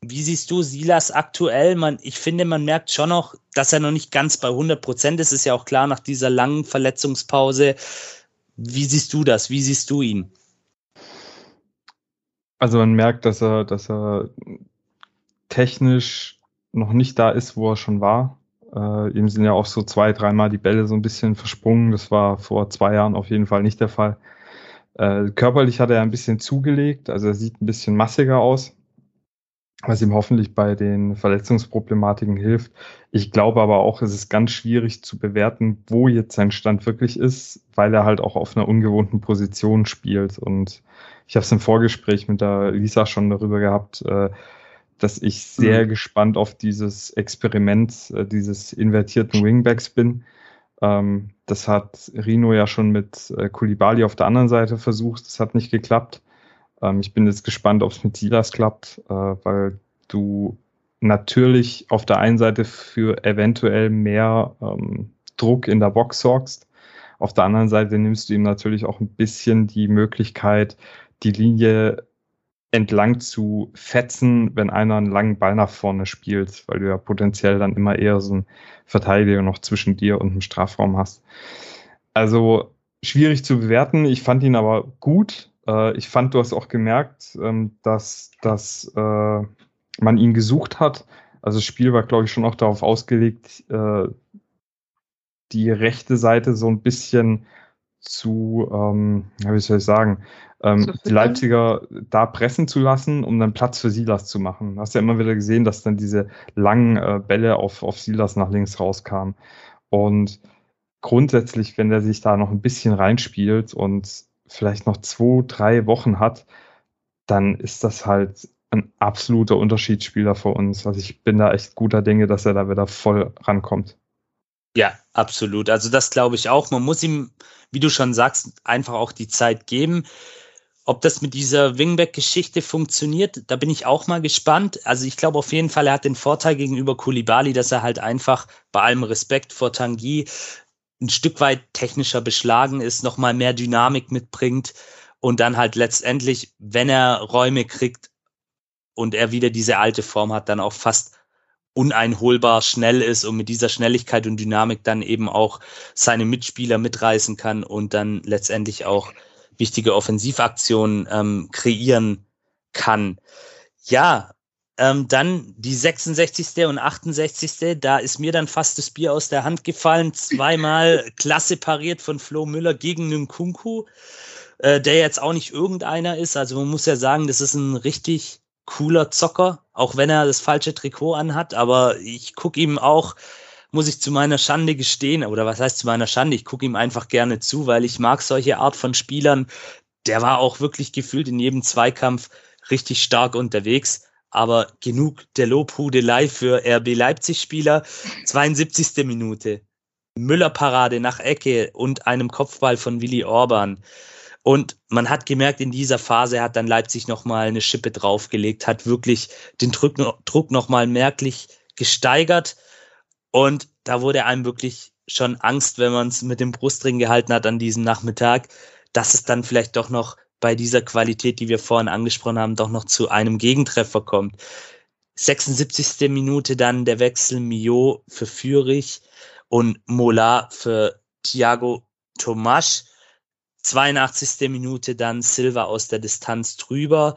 wie siehst du Silas aktuell? Man, ich finde, man merkt schon noch, dass er noch nicht ganz bei 100 Prozent ist. Ist ja auch klar nach dieser langen Verletzungspause. Wie siehst du das? Wie siehst du ihn? Also man merkt, dass er, dass er technisch noch nicht da ist, wo er schon war. Äh, ihm sind ja auch so zwei, dreimal die Bälle so ein bisschen versprungen. Das war vor zwei Jahren auf jeden Fall nicht der Fall. Äh, körperlich hat er ein bisschen zugelegt, also er sieht ein bisschen massiger aus, was ihm hoffentlich bei den Verletzungsproblematiken hilft. Ich glaube aber auch, es ist ganz schwierig zu bewerten, wo jetzt sein Stand wirklich ist, weil er halt auch auf einer ungewohnten Position spielt. Und ich habe es im Vorgespräch mit der Lisa schon darüber gehabt, äh, dass ich sehr mhm. gespannt auf dieses Experiment äh, dieses invertierten Wingbacks bin. Ähm, das hat Rino ja schon mit äh, Kulibali auf der anderen Seite versucht. Das hat nicht geklappt. Ähm, ich bin jetzt gespannt, ob es mit Silas klappt, äh, weil du natürlich auf der einen Seite für eventuell mehr ähm, Druck in der Box sorgst. Auf der anderen Seite nimmst du ihm natürlich auch ein bisschen die Möglichkeit, die Linie entlang zu fetzen, wenn einer einen langen Ball nach vorne spielt, weil du ja potenziell dann immer eher so einen Verteidiger noch zwischen dir und dem Strafraum hast. Also schwierig zu bewerten. Ich fand ihn aber gut. Äh, ich fand, du hast auch gemerkt, ähm, dass, dass äh, man ihn gesucht hat. Also das Spiel war, glaube ich, schon auch darauf ausgelegt, äh, die rechte Seite so ein bisschen zu, ähm, wie soll ich sagen, ähm, die Leipziger da pressen zu lassen, um dann Platz für Silas zu machen. Du hast ja immer wieder gesehen, dass dann diese langen äh, Bälle auf, auf Silas nach links rauskamen. Und grundsätzlich, wenn er sich da noch ein bisschen reinspielt und vielleicht noch zwei, drei Wochen hat, dann ist das halt ein absoluter Unterschiedsspieler für uns. Also ich bin da echt guter Dinge, dass er da wieder voll rankommt. Ja, absolut. Also das glaube ich auch. Man muss ihm, wie du schon sagst, einfach auch die Zeit geben. Ob das mit dieser Wingback-Geschichte funktioniert, da bin ich auch mal gespannt. Also ich glaube auf jeden Fall, er hat den Vorteil gegenüber Kulibali, dass er halt einfach bei allem Respekt vor Tanguy ein Stück weit technischer beschlagen ist, nochmal mehr Dynamik mitbringt und dann halt letztendlich, wenn er Räume kriegt und er wieder diese alte Form hat, dann auch fast uneinholbar schnell ist und mit dieser Schnelligkeit und Dynamik dann eben auch seine Mitspieler mitreißen kann und dann letztendlich auch wichtige Offensivaktionen ähm, kreieren kann. Ja, ähm, dann die 66. und 68. Da ist mir dann fast das Bier aus der Hand gefallen. Zweimal klasse pariert von Flo Müller gegen Nkunku, äh, der jetzt auch nicht irgendeiner ist. Also man muss ja sagen, das ist ein richtig cooler Zocker, auch wenn er das falsche Trikot anhat. Aber ich gucke ihm auch muss ich zu meiner Schande gestehen, oder was heißt zu meiner Schande? Ich gucke ihm einfach gerne zu, weil ich mag solche Art von Spielern. Der war auch wirklich gefühlt in jedem Zweikampf richtig stark unterwegs. Aber genug der Lobhudelei für RB Leipzig-Spieler. 72. Minute. Müller-Parade nach Ecke und einem Kopfball von Willi Orban. Und man hat gemerkt, in dieser Phase hat dann Leipzig nochmal eine Schippe draufgelegt, hat wirklich den Druck, Druck nochmal merklich gesteigert. Und da wurde einem wirklich schon Angst, wenn man es mit dem Brustring gehalten hat an diesem Nachmittag, dass es dann vielleicht doch noch bei dieser Qualität, die wir vorhin angesprochen haben, doch noch zu einem Gegentreffer kommt. 76. Minute dann der Wechsel Mio für Fürich und Mola für Thiago Tomasch. 82. Minute dann Silva aus der Distanz drüber.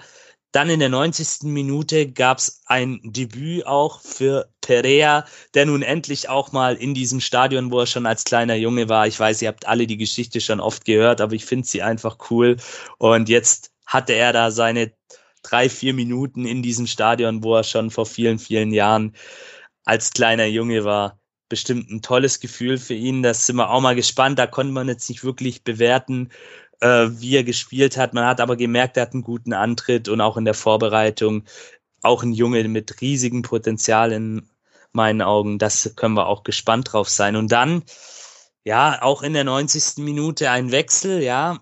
Dann in der 90. Minute gab es ein Debüt auch für Perea, der nun endlich auch mal in diesem Stadion, wo er schon als kleiner Junge war. Ich weiß, ihr habt alle die Geschichte schon oft gehört, aber ich finde sie einfach cool. Und jetzt hatte er da seine drei, vier Minuten in diesem Stadion, wo er schon vor vielen, vielen Jahren als kleiner Junge war. Bestimmt ein tolles Gefühl für ihn. Das sind wir auch mal gespannt. Da konnte man jetzt nicht wirklich bewerten, äh, wie er gespielt hat. Man hat aber gemerkt, er hat einen guten Antritt und auch in der Vorbereitung auch ein Junge mit riesigem Potenzial in meinen Augen. Das können wir auch gespannt drauf sein. Und dann, ja, auch in der 90. Minute ein Wechsel, ja.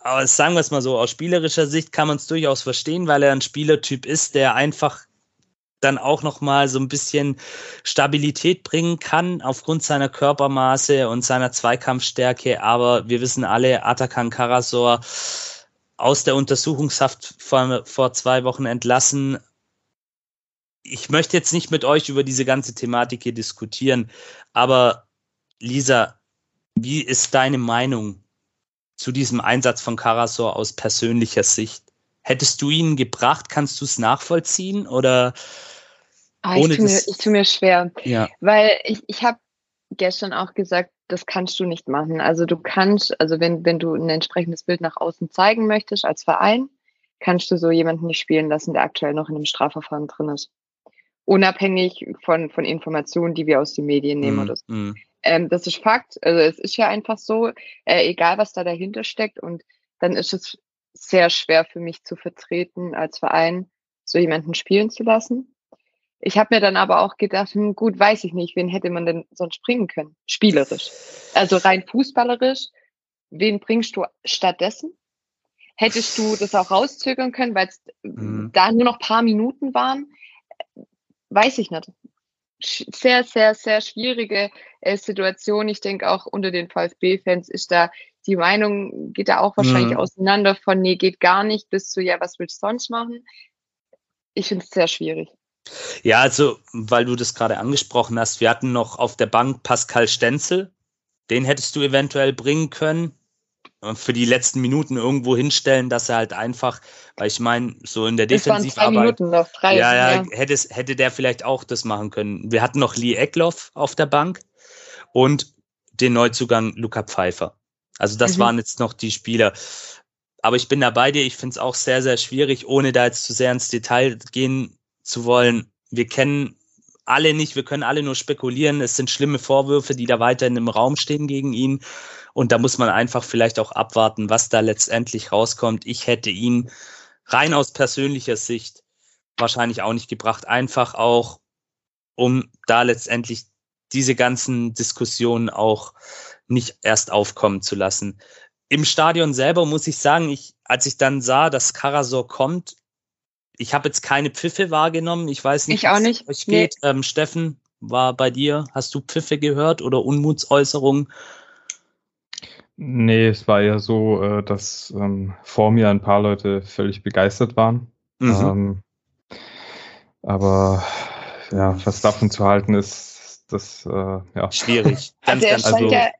Aber sagen wir es mal so, aus spielerischer Sicht kann man es durchaus verstehen, weil er ein Spielertyp ist, der einfach dann auch noch mal so ein bisschen Stabilität bringen kann aufgrund seiner Körpermaße und seiner Zweikampfstärke. Aber wir wissen alle, Atakan Karasor aus der Untersuchungshaft vor, vor zwei Wochen entlassen. Ich möchte jetzt nicht mit euch über diese ganze Thematik hier diskutieren, aber Lisa, wie ist deine Meinung zu diesem Einsatz von Karasor aus persönlicher Sicht? Hättest du ihn gebracht? Kannst du es nachvollziehen? Oder Ah, ich, tue mir, ich tue mir schwer. Ja. Weil ich, ich habe gestern auch gesagt, das kannst du nicht machen. Also du kannst, also wenn, wenn du ein entsprechendes Bild nach außen zeigen möchtest als Verein, kannst du so jemanden nicht spielen lassen, der aktuell noch in einem Strafverfahren drin ist. Unabhängig von, von Informationen, die wir aus den Medien nehmen Mm, oder so. mm. Ähm, das ist Fakt. Also es ist ja einfach so, äh, egal was da dahinter steckt. Und dann ist es sehr schwer für mich zu vertreten als Verein, so jemanden spielen zu lassen. Ich habe mir dann aber auch gedacht, hm, gut, weiß ich nicht, wen hätte man denn sonst bringen können? Spielerisch. Also rein fußballerisch, wen bringst du stattdessen? Hättest du das auch rauszögern können, weil es Mhm. da nur noch paar Minuten waren? Weiß ich nicht. Sehr, sehr, sehr schwierige äh, Situation. Ich denke auch unter den VfB-Fans ist da die Meinung, geht da auch wahrscheinlich Mhm. auseinander von, nee, geht gar nicht, bis zu, ja, was willst du sonst machen? Ich finde es sehr schwierig. Ja, also, weil du das gerade angesprochen hast, wir hatten noch auf der Bank Pascal Stenzel. Den hättest du eventuell bringen können. Und Für die letzten Minuten irgendwo hinstellen, dass er halt einfach, weil ich meine, so in der Das Defensivarbeit. Noch, drei. Ja, ja, hätte, es- hätte der vielleicht auch das machen können. Wir hatten noch Lee Eckloff auf der Bank und den Neuzugang Luca Pfeiffer. Also das Mhm. waren jetzt noch die Spieler. Aber ich bin da bei dir. Ich finde es auch sehr, sehr schwierig, ohne da jetzt zu sehr ins Detail gehen zu wollen. Wir kennen alle nicht, wir können alle nur spekulieren. Es sind schlimme Vorwürfe, die da weiterhin im Raum stehen gegen ihn. Und da muss man einfach vielleicht auch abwarten, was da letztendlich rauskommt. Ich hätte ihn rein aus persönlicher Sicht wahrscheinlich auch nicht gebracht. Einfach auch, um da letztendlich diese ganzen Diskussionen auch nicht erst aufkommen zu lassen. Im Stadion selber muss ich sagen, ich, als ich dann sah, dass Karasor kommt, ich habe jetzt keine Pfiffe wahrgenommen. Ich weiß nicht, Ich auch wie es nicht. euch Nee. geht. Ähm, Steffen, war bei dir, hast du Pfiffe gehört oder Unmutsäußerungen? Nee, es war eher so, äh, dass ähm, vor mir ein paar Leute völlig begeistert waren. Mhm. Ähm, aber ja, was davon zu halten ist, das äh, ja. Schwierig. Ganz, Also er ganz stand, also- ja,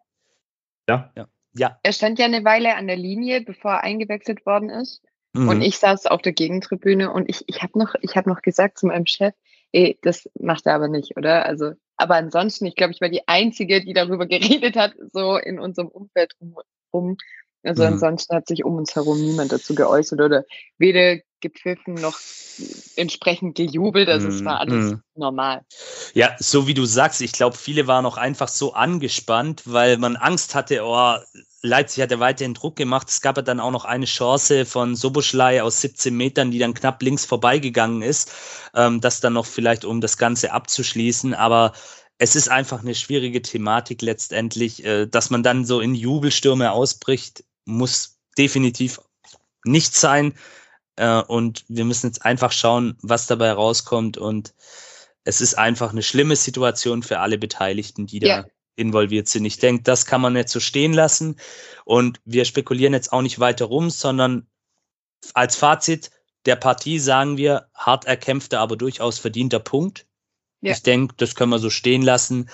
Ja, Ja. er stand ja eine Weile an der Linie, bevor er eingewechselt worden ist. Mhm. Und ich saß auf der Gegentribüne und ich, ich habe noch, ich hab noch gesagt zu meinem Chef, ey, das macht er aber nicht, oder? Also, aber ansonsten, ich glaube, ich war die Einzige, die darüber geredet hat, so in unserem Umfeld rum. rum. Also Mhm. ansonsten hat sich um uns herum niemand dazu geäußert oder weder gepfiffen noch entsprechend gejubelt. Also es Mhm. war alles Mhm. normal. Ja, so wie du sagst, ich glaube, viele waren auch einfach so angespannt, weil man Angst hatte, oh, Leipzig hat ja weiterhin Druck gemacht. Es gab ja dann auch noch eine Chance von Soboschlei aus 17 Metern, die dann knapp links vorbeigegangen ist, ähm, das dann noch vielleicht, um das Ganze abzuschließen. Aber es ist einfach eine schwierige Thematik letztendlich, äh, dass man dann so in Jubelstürme ausbricht, muss definitiv nicht sein. Äh, und wir müssen jetzt einfach schauen, was dabei rauskommt. Und es ist einfach eine schlimme Situation für alle Beteiligten, die da Ja. involviert sind. Ich denke, das kann man nicht so stehen lassen. Und wir spekulieren jetzt auch nicht weiter rum, sondern als Fazit der Partie sagen wir, hart erkämpfter, aber durchaus verdienter Punkt. Ja. Ich denke, das können wir so stehen lassen.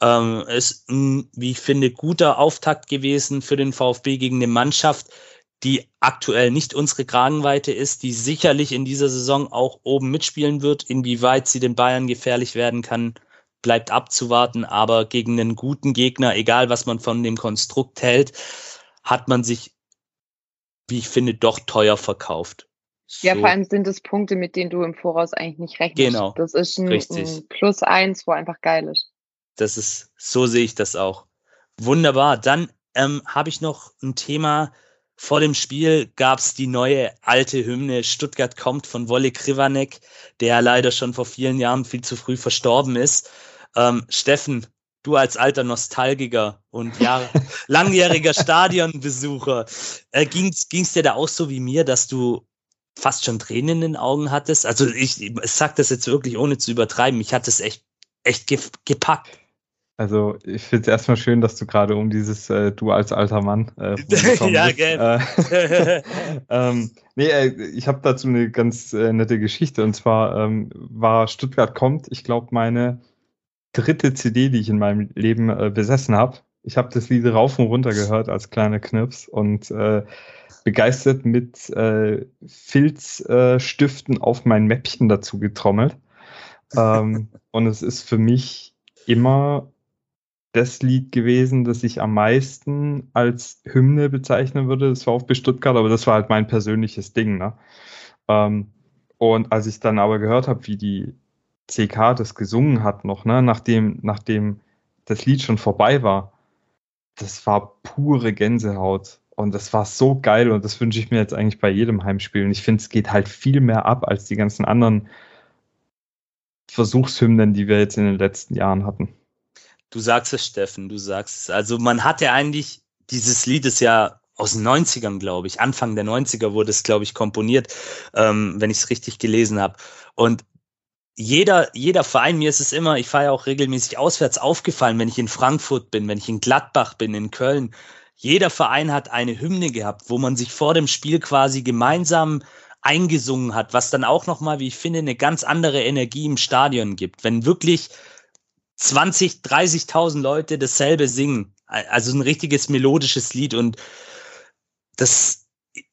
Ähm, ist ein, wie ich finde, guter Auftakt gewesen für den VfB gegen eine Mannschaft, die aktuell nicht unsere Kragenweite ist, die sicherlich in dieser Saison auch oben mitspielen wird. Inwieweit sie den Bayern gefährlich werden kann, bleibt abzuwarten. Aber gegen einen guten Gegner, egal was man von dem Konstrukt hält, hat man sich, wie ich finde, doch teuer verkauft. Ja, So. vor allem sind es Punkte, mit denen du im Voraus eigentlich nicht rechnest. Genau. Das ist ein, ein Plus eins, wo einfach geil ist. Das ist, so sehe ich das auch. Wunderbar. Dann ähm, habe ich noch ein Thema. Vor dem Spiel gab es die neue alte Hymne Stuttgart kommt von Wolle Krivanek, der leider schon vor vielen Jahren viel zu früh verstorben ist. Ähm, Steffen, du als alter Nostalgiker und Jahre, langjähriger Stadionbesucher, äh, ging's ging's dir da auch so wie mir, dass du fast schon Tränen in den Augen hattest? Also ich, ich sag das jetzt wirklich ohne zu übertreiben. Ich hatte es echt, echt ge gepackt. Also ich finde es erstmal schön, dass du gerade um dieses äh, Du als alter Mann äh, Ja, gell. Äh, ähm, nee, äh, ich habe dazu eine ganz äh, nette Geschichte. Und zwar ähm, war Stuttgart kommt, ich glaube, meine dritte CD, die ich in meinem Leben äh, besessen habe. Ich habe das Lied rauf und runter gehört als kleiner Knips und äh, begeistert mit äh, Filzstiften äh, auf mein Mäppchen dazu getrommelt. ähm, und es ist für mich immer das Lied gewesen, das ich am meisten als Hymne bezeichnen würde. Das war VfB Stuttgart, aber das war halt mein persönliches Ding. Ne? Ähm, und als ich dann aber gehört habe, wie die CK das gesungen hat noch, ne, nachdem, nachdem das Lied schon vorbei war, das war pure Gänsehaut. Und das war so geil und das wünsche ich mir jetzt eigentlich bei jedem Heimspiel. Und ich finde, es geht halt viel mehr ab als die ganzen anderen Versuchshymnen, die wir jetzt in den letzten Jahren hatten. Du sagst es, Steffen, du sagst es. Also man hat ja eigentlich, dieses Lied ist ja aus den 90ern, glaube ich. Anfang der 90er wurde es, glaube ich, komponiert, ähm, wenn ich es richtig gelesen habe. Und jeder, jeder Verein, mir ist es immer, ich fahre ja auch regelmäßig auswärts aufgefallen, wenn ich in Frankfurt bin, wenn ich in Gladbach bin, in Köln. Jeder Verein hat eine Hymne gehabt, wo man sich vor dem Spiel quasi gemeinsam eingesungen hat, was dann auch nochmal, wie ich finde, eine ganz andere Energie im Stadion gibt. Wenn wirklich 20, 30.000 Leute dasselbe singen. Also ein richtiges melodisches Lied und das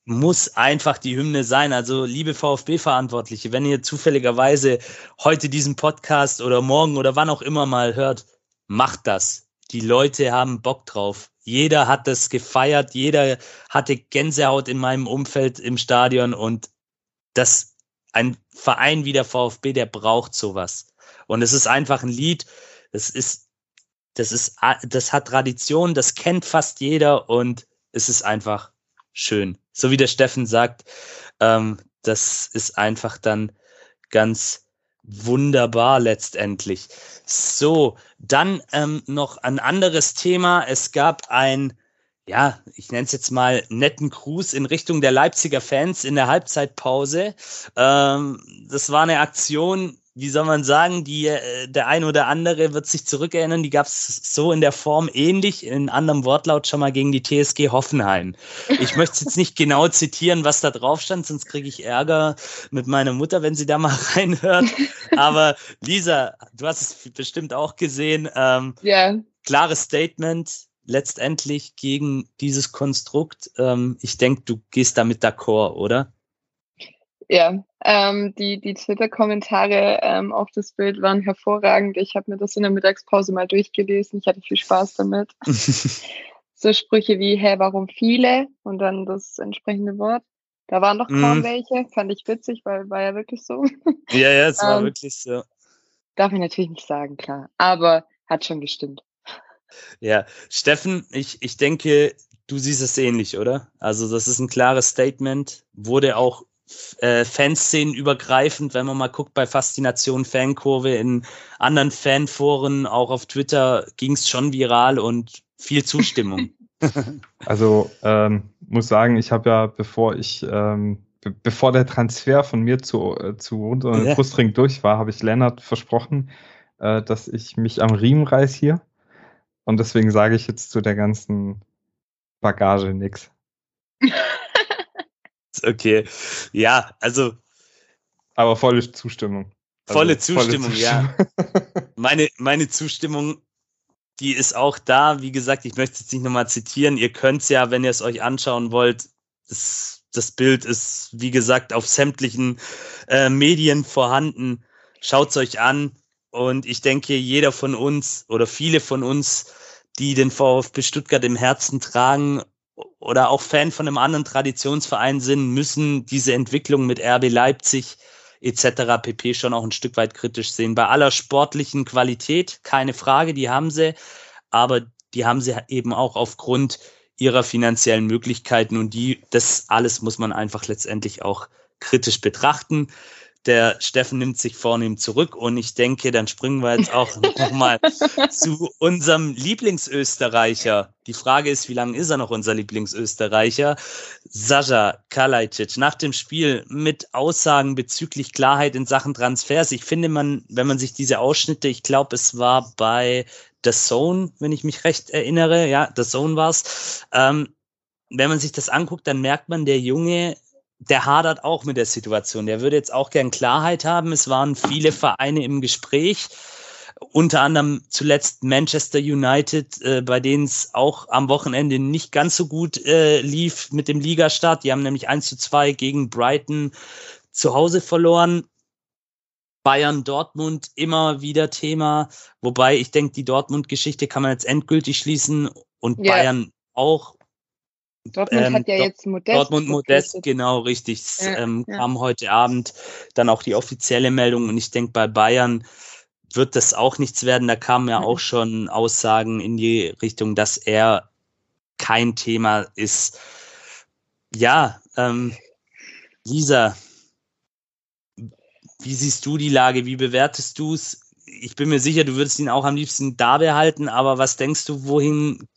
muss einfach die Hymne sein. Also liebe VfB-Verantwortliche, wenn ihr zufälligerweise heute diesen Podcast oder morgen oder wann auch immer mal hört, macht das. Die Leute haben Bock drauf. Jeder hat das gefeiert, jeder hatte Gänsehaut in meinem Umfeld im Stadion und das ein Verein wie der VfB, der braucht sowas. Und es ist einfach ein Lied, das ist, das ist, das hat Tradition, das kennt fast jeder und es ist einfach schön. So wie der Steffen sagt, ähm, das ist einfach dann ganz wunderbar letztendlich. So, dann ähm, noch ein anderes Thema. Es gab ein, ja, ich nenne es jetzt mal netten Gruß in Richtung der Leipziger Fans in der Halbzeitpause. Ähm, das war eine Aktion, wie soll man sagen, die, äh, der ein oder andere wird sich zurückerinnern, die gab es so in der Form ähnlich, in anderem Wortlaut schon mal gegen die TSG Hoffenheim. Ich möchte jetzt nicht genau zitieren, was da drauf stand, sonst kriege ich Ärger mit meiner Mutter, wenn sie da mal reinhört. Aber Lisa, du hast es bestimmt auch gesehen. Ähm, ja. Klares Statement letztendlich gegen dieses Konstrukt. Ähm, ich denke, du gehst damit d'accord, oder? Ja, ähm, die, die Twitter-Kommentare ähm, auf das Bild waren hervorragend. Ich habe mir das in der Mittagspause mal durchgelesen. Ich hatte viel Spaß damit. so Sprüche wie, hä, warum viele? Und dann das entsprechende Wort. Da waren doch kaum mm. welche. Fand ich witzig, weil war ja wirklich so. Ja, ja, es war ähm, wirklich so. Darf ich natürlich nicht sagen, klar. Aber hat schon gestimmt. Ja, Steffen, ich, ich denke, du siehst es ähnlich, oder? Also das ist ein klares Statement, wurde auch äh, Fanszenen übergreifend, wenn man mal guckt bei Faszination Fankurve in anderen Fanforen, auch auf Twitter ging es schon viral und viel Zustimmung. also ähm, muss sagen, ich habe ja, bevor ich ähm, be bevor der Transfer von mir zu, äh, zu und ja. Brustring durch war, habe ich Lennart versprochen, äh, dass ich mich am Riemen reiß hier. Und deswegen sage ich jetzt zu der ganzen Bagage nichts. Okay. Ja, also. Aber volle Zustimmung. Also volle Zustimmung, volle ja. meine, meine Zustimmung, die ist auch da. Wie gesagt, ich möchte es nicht nochmal zitieren. Ihr könnt es ja, wenn ihr es euch anschauen wollt, das, das Bild ist, wie gesagt, auf sämtlichen äh, Medien vorhanden. Schaut es euch an. Und ich denke, jeder von uns oder viele von uns, die den VfB Stuttgart im Herzen tragen oder auch Fan von einem anderen Traditionsverein sind, müssen diese Entwicklung mit RB Leipzig etc. pp. schon auch ein Stück weit kritisch sehen. Bei aller sportlichen Qualität, keine Frage, die haben sie, aber die haben sie eben auch aufgrund ihrer finanziellen Möglichkeiten und die, das alles muss man einfach letztendlich auch kritisch betrachten. Der Steffen nimmt sich vornehm zurück und ich denke, dann springen wir jetzt auch nochmal zu unserem Lieblingsösterreicher. Die Frage ist, wie lange ist er noch unser Lieblingsösterreicher? Sascha Kalajdzic nach dem Spiel mit Aussagen bezüglich Klarheit in Sachen Transfers. Ich finde man, wenn man sich diese Ausschnitte, ich glaube, es war bei The Zone, wenn ich mich recht erinnere, ja, The Zone war's. Ähm, wenn man sich das anguckt, dann merkt man, der Junge der hadert auch mit der Situation. Der würde jetzt auch gern Klarheit haben. Es waren viele Vereine im Gespräch. unter anderem zuletzt Manchester United, äh, bei denen es auch am Wochenende nicht ganz so gut äh, lief mit dem Ligastart. Die haben nämlich 1 zu 2 gegen Brighton zu Hause verloren. Bayern Dortmund immer wieder Thema, wobei ich denke, die Dortmund-Geschichte kann man jetzt endgültig schließen und ja. Bayern auch. Dortmund ähm, hat ja jetzt Modest. Dortmund Modest, genau, richtig. Ja, ähm, ja. kam heute Abend dann auch die offizielle Meldung und ich denke, bei Bayern wird das auch nichts werden. Da kamen ja auch schon Aussagen in die Richtung, dass er kein Thema ist. Ja, ähm, Lisa, wie siehst du die Lage? Wie bewertest du es? Ich bin mir sicher, du würdest ihn auch am liebsten da behalten, aber was denkst du, wohin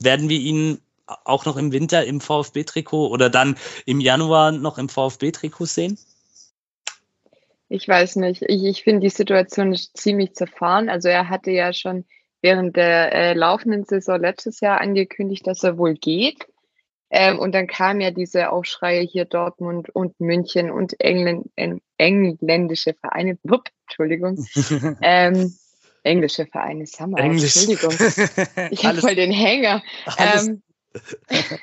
werden wir ihn auch noch im Winter im VfB-Trikot oder dann im Januar noch im VfB-Trikot sehen? Ich weiß nicht. Ich, ich finde die Situation ist ziemlich zerfahren. Also er hatte ja schon während der äh, laufenden Saison letztes Jahr angekündigt, dass er wohl geht. Ähm, und dann kam ja diese Aufschreie hier Dortmund und München und England, engländische Vereine. Wupp, Entschuldigung. ähm, englische Vereine, Summer. Englisch. Entschuldigung. Ich habe voll den Hänger. Ähm,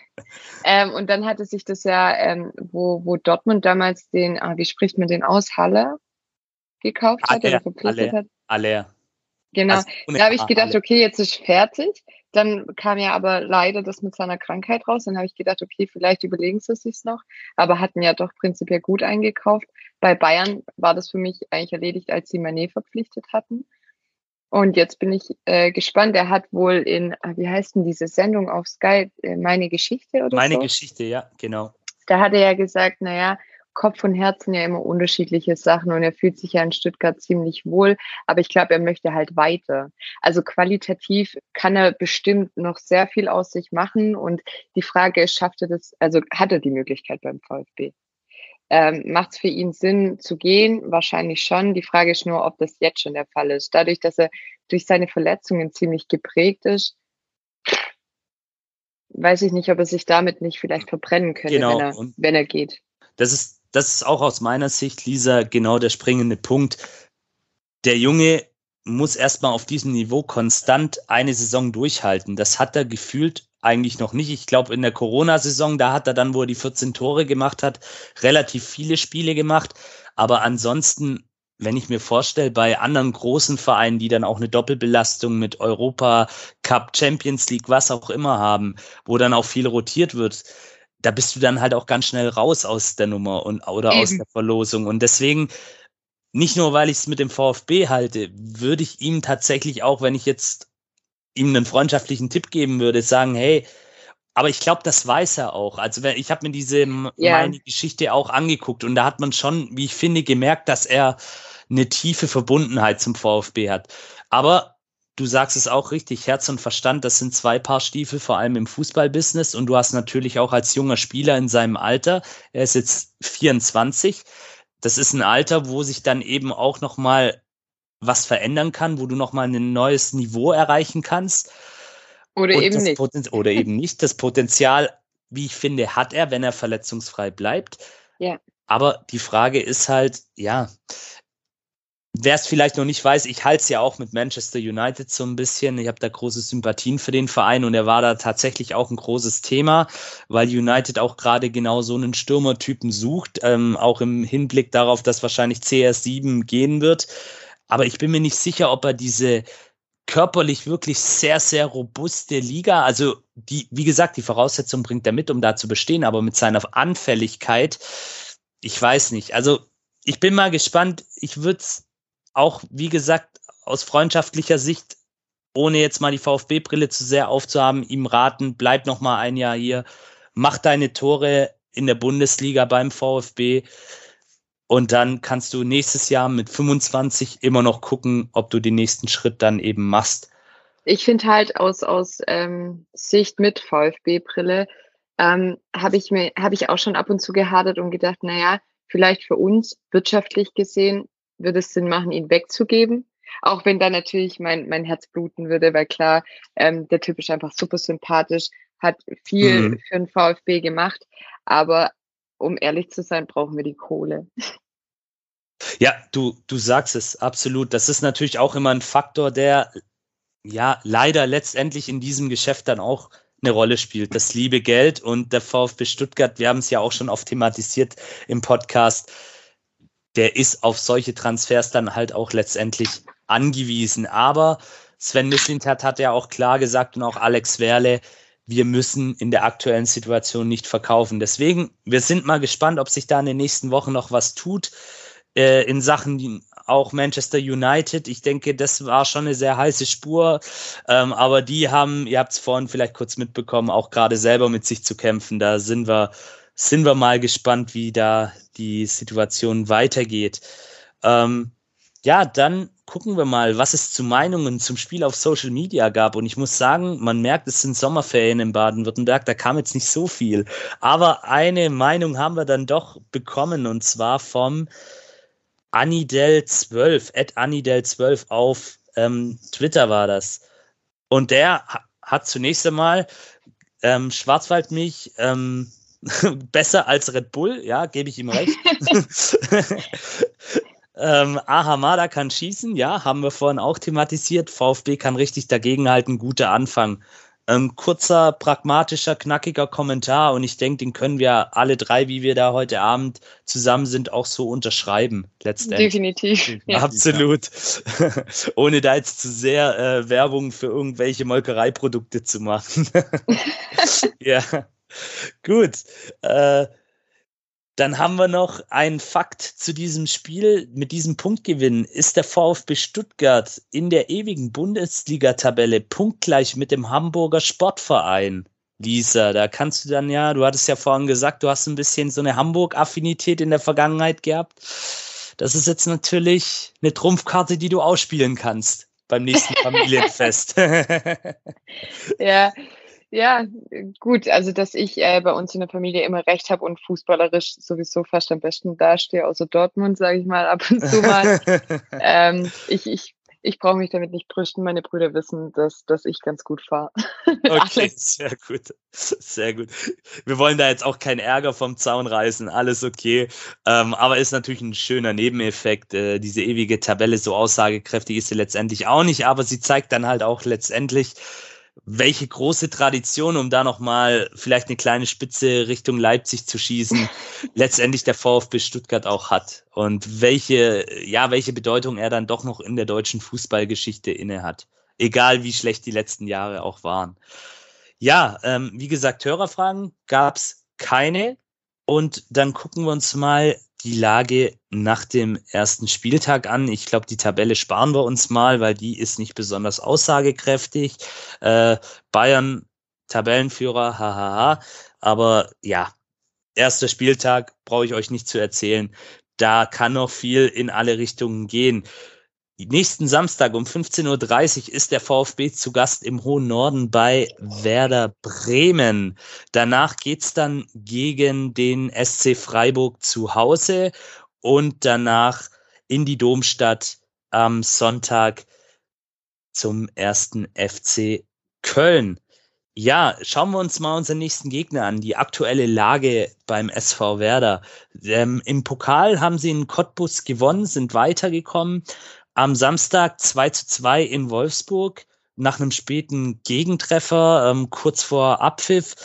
ähm, und dann hatte sich das ja, ähm, wo, wo Dortmund damals den, ah, wie spricht man den aus, Halle gekauft hat oder verpflichtet hat. Aller. Genau. Also, da habe ich gedacht, okay, jetzt ist fertig. Dann kam ja aber leider das mit seiner Krankheit raus. Dann habe ich gedacht, okay, vielleicht überlegen sie es sich noch. Aber hatten ja doch prinzipiell gut eingekauft. Bei Bayern war das für mich eigentlich erledigt, als sie Manet verpflichtet hatten. Und jetzt bin ich äh, gespannt. Er hat wohl in, äh, wie heißt denn diese Sendung auf Sky, äh, meine Geschichte oder meine so? Meine Geschichte, ja, genau. Da hat er ja gesagt, naja, Kopf und Herzen ja immer unterschiedliche Sachen und er fühlt sich ja in Stuttgart ziemlich wohl, aber ich glaube, er möchte halt weiter. Also qualitativ kann er bestimmt noch sehr viel aus sich machen und die Frage ist, schafft er das, also hat er die Möglichkeit beim VfB? Ähm, Macht es für ihn Sinn zu gehen? Wahrscheinlich schon. Die Frage ist nur, ob das jetzt schon der Fall ist. Dadurch, dass er durch seine Verletzungen ziemlich geprägt ist, weiß ich nicht, ob er sich damit nicht vielleicht verbrennen könnte, genau. wenn, er, wenn er geht. Das ist, das ist auch aus meiner Sicht, Lisa, genau der springende Punkt. Der Junge muss erstmal auf diesem Niveau konstant eine Saison durchhalten. Das hat er gefühlt eigentlich noch nicht. Ich glaube, in der Corona-Saison, da hat er dann, wo er die 14 Tore gemacht hat, relativ viele Spiele gemacht. Aber ansonsten, wenn ich mir vorstelle, bei anderen großen Vereinen, die dann auch eine Doppelbelastung mit Europa, Cup, Champions League, was auch immer haben, wo dann auch viel rotiert wird, da bist du dann halt auch ganz schnell raus aus der Nummer und oder Eben. aus der Verlosung. Und deswegen, nicht nur weil ich es mit dem VfB halte, würde ich ihm tatsächlich auch, wenn ich jetzt ihm einen freundschaftlichen Tipp geben würde, sagen, hey, aber ich glaube, das weiß er auch. Also ich habe mir diese yeah. meine Geschichte auch angeguckt und da hat man schon, wie ich finde, gemerkt, dass er eine tiefe Verbundenheit zum VfB hat. Aber du sagst es auch richtig, Herz und Verstand, das sind zwei Paar Stiefel, vor allem im Fußballbusiness. Und du hast natürlich auch als junger Spieler in seinem Alter, er ist jetzt 24, das ist ein Alter, wo sich dann eben auch nochmal was verändern kann, wo du nochmal ein neues Niveau erreichen kannst. Oder eben nicht. Poten oder eben nicht. Das Potenzial, wie ich finde, hat er, wenn er verletzungsfrei bleibt. Ja. Aber die Frage ist halt, ja, wer es vielleicht noch nicht weiß, ich halte es ja auch mit Manchester United so ein bisschen. Ich habe da große Sympathien für den Verein und er war da tatsächlich auch ein großes Thema, weil United auch gerade genau so einen Stürmertypen sucht, ähm, auch im Hinblick darauf, dass wahrscheinlich CR7 gehen wird. Aber ich bin mir nicht sicher, ob er diese körperlich wirklich sehr, sehr robuste Liga, also die, wie gesagt, die Voraussetzung bringt er mit, um da zu bestehen, aber mit seiner Anfälligkeit, ich weiß nicht. Also ich bin mal gespannt. Ich würde es auch, wie gesagt, aus freundschaftlicher Sicht, ohne jetzt mal die VfB-Brille zu sehr aufzuhaben, ihm raten, bleib noch mal ein Jahr hier, mach deine Tore in der Bundesliga beim VfB und dann kannst du nächstes Jahr mit 25 immer noch gucken, ob du den nächsten Schritt dann eben machst. Ich finde halt aus, aus ähm, Sicht mit VfB-Brille ähm, habe ich mir habe ich auch schon ab und zu gehadert und gedacht, naja, vielleicht für uns wirtschaftlich gesehen würde es Sinn machen, ihn wegzugeben. Auch wenn da natürlich mein, mein Herz bluten würde, weil klar, ähm, der Typ ist einfach super sympathisch, hat viel mhm. für den VfB gemacht. Aber um ehrlich zu sein, brauchen wir die Kohle. Ja, du, du sagst es absolut. Das ist natürlich auch immer ein Faktor, der ja leider letztendlich in diesem Geschäft dann auch eine Rolle spielt. Das liebe Geld und der VfB Stuttgart, wir haben es ja auch schon oft thematisiert im Podcast, der ist auf solche Transfers dann halt auch letztendlich angewiesen. Aber Sven Mislintat hat ja auch klar gesagt und auch Alex Werle, wir müssen in der aktuellen Situation nicht verkaufen. Deswegen, wir sind mal gespannt, ob sich da in den nächsten Wochen noch was tut äh, in Sachen auch Manchester United. Ich denke, das war schon eine sehr heiße Spur. Ähm, aber die haben, ihr habt es vorhin vielleicht kurz mitbekommen, auch gerade selber mit sich zu kämpfen. Da sind wir, sind wir mal gespannt, wie da die Situation weitergeht. Ähm, ja, dann gucken wir mal, was es zu Meinungen zum Spiel auf Social Media gab. Und ich muss sagen, man merkt, es sind Sommerferien in Baden-Württemberg, da kam jetzt nicht so viel. Aber eine Meinung haben wir dann doch bekommen, und zwar vom Anidel12, at Anidel12 auf ähm, Twitter war das. Und der hat zunächst einmal ähm, Schwarzwaldmilch ähm, besser als Red Bull, ja, gebe ich ihm recht. ähm, Ahamada kann schießen, ja, haben wir vorhin auch thematisiert. VfB kann richtig dagegenhalten, guter Anfang. Ähm, kurzer, pragmatischer, knackiger Kommentar und ich denke, den können wir alle drei, wie wir da heute Abend zusammen sind, auch so unterschreiben. Letztendlich. Definitiv. Ja. Absolut. Ohne da jetzt zu sehr äh, Werbung für irgendwelche Molkereiprodukte zu machen. ja. Gut. Äh, dann haben wir noch einen Fakt zu diesem Spiel. Mit diesem Punktgewinn ist der VfB Stuttgart in der ewigen Bundesliga-Tabelle punktgleich mit dem Hamburger Sportverein. Lisa, da kannst du dann ja, du hattest ja vorhin gesagt, du hast ein bisschen so eine Hamburg-Affinität in der Vergangenheit gehabt. Das ist jetzt natürlich eine Trumpfkarte, die du ausspielen kannst beim nächsten Familienfest. ja, ja, gut, also dass ich äh, bei uns in der Familie immer recht habe und fußballerisch sowieso fast am besten dastehe, außer Dortmund, sage ich mal, ab und zu mal. ähm, ich ich, ich brauche mich damit nicht brüsten. Meine Brüder wissen, dass, dass ich ganz gut fahre. okay, sehr gut. Sehr gut. Wir wollen da jetzt auch keinen Ärger vom Zaun reißen, alles okay. Ähm, aber ist natürlich ein schöner Nebeneffekt. Äh, diese ewige Tabelle, so aussagekräftig ist sie letztendlich auch nicht, aber sie zeigt dann halt auch letztendlich, welche große Tradition, um da nochmal vielleicht eine kleine Spitze Richtung Leipzig zu schießen, letztendlich der VfB Stuttgart auch hat und welche, ja, welche Bedeutung er dann doch noch in der deutschen Fußballgeschichte inne hat. Egal wie schlecht die letzten Jahre auch waren. Ja, ähm, wie gesagt, Hörerfragen gab's keine. Und dann gucken wir uns mal die Lage nach dem ersten Spieltag an. Ich glaube, die Tabelle sparen wir uns mal, weil die ist nicht besonders aussagekräftig. Äh, Bayern Tabellenführer, hahaha. Aber ja, erster Spieltag brauche ich euch nicht zu erzählen. Da kann noch viel in alle Richtungen gehen. Nächsten Samstag um 15.30 Uhr ist der VfB zu Gast im hohen Norden bei Werder Bremen. Danach geht's dann gegen den SC Freiburg zu Hause und danach in die Domstadt am Sonntag zum ersten FC Köln. Ja, schauen wir uns mal unseren nächsten Gegner an, die aktuelle Lage beim SV Werder. Ähm, Im Pokal haben sie in Cottbus gewonnen, sind weitergekommen am Samstag 2 zu 2 in Wolfsburg nach einem späten Gegentreffer, ähm, kurz vor Abpfiff.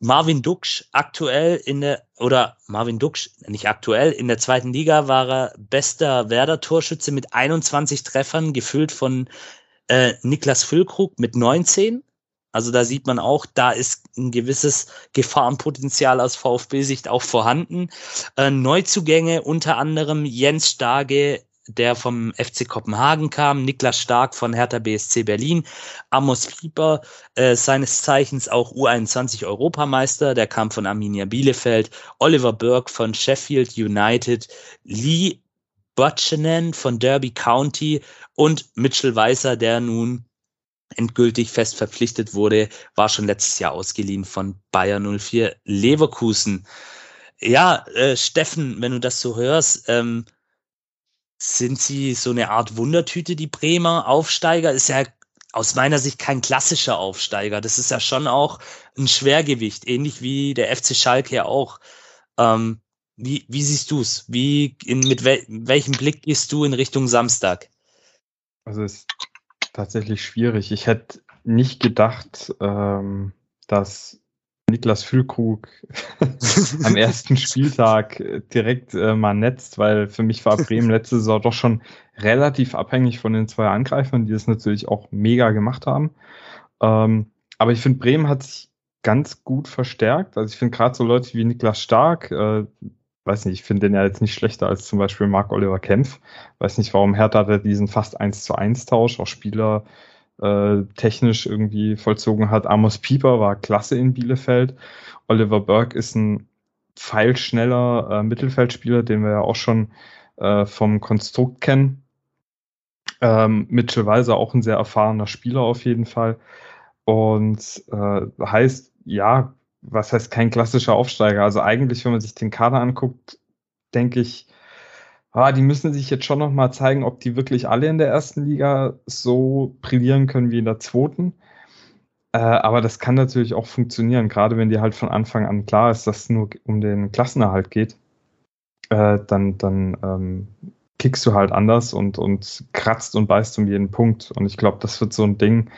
Marvin Duksch aktuell in der, oder Marvin Duksch, nicht aktuell, in der zweiten Liga war er bester Werder-Torschütze mit 21 Treffern, gefüllt von äh, Niklas Füllkrug mit 19. Also da sieht man auch, da ist ein gewisses Gefahrenpotenzial aus VfB-Sicht auch vorhanden. Äh, Neuzugänge unter anderem Jens Starge, der vom FC Kopenhagen kam, Niklas Stark von Hertha BSC Berlin, Amos Pieper, äh, seines Zeichens auch U21 Europameister, der kam von Arminia Bielefeld, Oliver Burke von Sheffield United, Lee Butchenen von Derby County und Mitchell Weißer, der nun endgültig fest verpflichtet wurde, war schon letztes Jahr ausgeliehen von Bayer 04 Leverkusen. Ja, äh, Steffen, wenn du das so hörst, ähm, sind sie so eine Art Wundertüte, die Bremer Aufsteiger? Ist ja aus meiner Sicht kein klassischer Aufsteiger. Das ist ja schon auch ein Schwergewicht, ähnlich wie der FC Schalke ja auch. Ähm, wie, wie siehst du es? Wie, in, mit wel, welchem Blick gehst du in Richtung Samstag? Also es ist tatsächlich schwierig. Ich hätte nicht gedacht, ähm, dass Niklas Füllkrug am ersten Spieltag direkt äh, mal netzt, weil für mich war Bremen letzte Saison doch schon relativ abhängig von den zwei Angreifern, die das natürlich auch mega gemacht haben. Ähm, aber ich finde, Bremen hat sich ganz gut verstärkt. Also ich finde gerade so Leute wie Niklas Stark, äh, weiß nicht, ich finde den ja jetzt nicht schlechter als zum Beispiel Marc Oliver Kempf. Weiß nicht, warum Hertha da diesen fast 1 zu 1 Tausch, auch Spieler äh, technisch irgendwie vollzogen hat. Amos Pieper war klasse in Bielefeld. Oliver Burke ist ein pfeilschneller äh, Mittelfeldspieler, den wir ja auch schon äh, vom Konstrukt kennen. Ähm, Mitchell Weiser auch ein sehr erfahrener Spieler auf jeden Fall. Und äh, heißt, ja, was heißt kein klassischer Aufsteiger? Also eigentlich, wenn man sich den Kader anguckt, denke ich, ah, die müssen sich jetzt schon nochmal zeigen, ob die wirklich alle in der ersten Liga so brillieren können wie in der zweiten. Äh, aber das kann natürlich auch funktionieren, gerade wenn dir halt von Anfang an klar ist, dass es nur um den Klassenerhalt geht. Äh, dann dann ähm, kickst du halt anders und, und kratzt und beißt um jeden Punkt. Und ich glaube, das wird so ein Ding,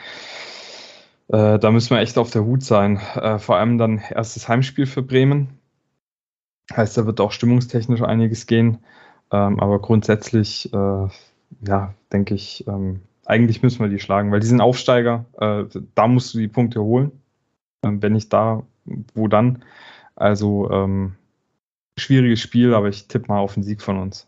äh, da müssen wir echt auf der Hut sein. Äh, vor allem dann erstes Heimspiel für Bremen. Heißt, da wird auch stimmungstechnisch einiges gehen. Ähm, aber grundsätzlich, äh, ja, denke ich, ähm, eigentlich müssen wir die schlagen, weil die sind Aufsteiger. Äh, da musst du die Punkte holen. Ähm, wenn nicht da, wo dann? Also, ähm, schwieriges Spiel, aber ich tippe mal auf den Sieg von uns.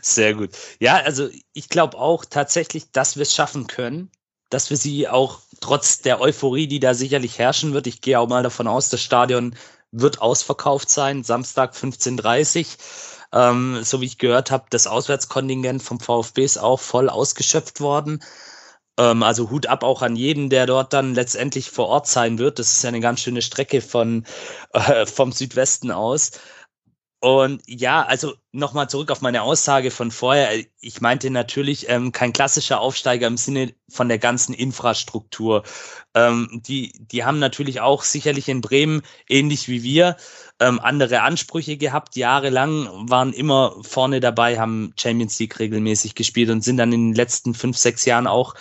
Sehr gut. Ja, also ich glaube auch tatsächlich, dass wir es schaffen können dass wir sie auch trotz der Euphorie, die da sicherlich herrschen wird, ich gehe auch mal davon aus, das Stadion wird ausverkauft sein, Samstag 15.30 ähm, so wie ich gehört habe, das Auswärtskontingent vom VfB ist auch voll ausgeschöpft worden. Ähm, also Hut ab auch an jeden, der dort dann letztendlich vor Ort sein wird. Das ist ja eine ganz schöne Strecke von, äh, vom Südwesten aus. Und ja, also nochmal zurück auf meine Aussage von vorher. Ich meinte natürlich ähm, kein klassischer Aufsteiger im Sinne von der ganzen Infrastruktur. Ähm, die, die haben natürlich auch sicherlich in Bremen, ähnlich wie wir, ähm, andere Ansprüche gehabt. Jahrelang waren immer vorne dabei, haben Champions League regelmäßig gespielt und sind dann in den letzten fünf, sechs Jahren auch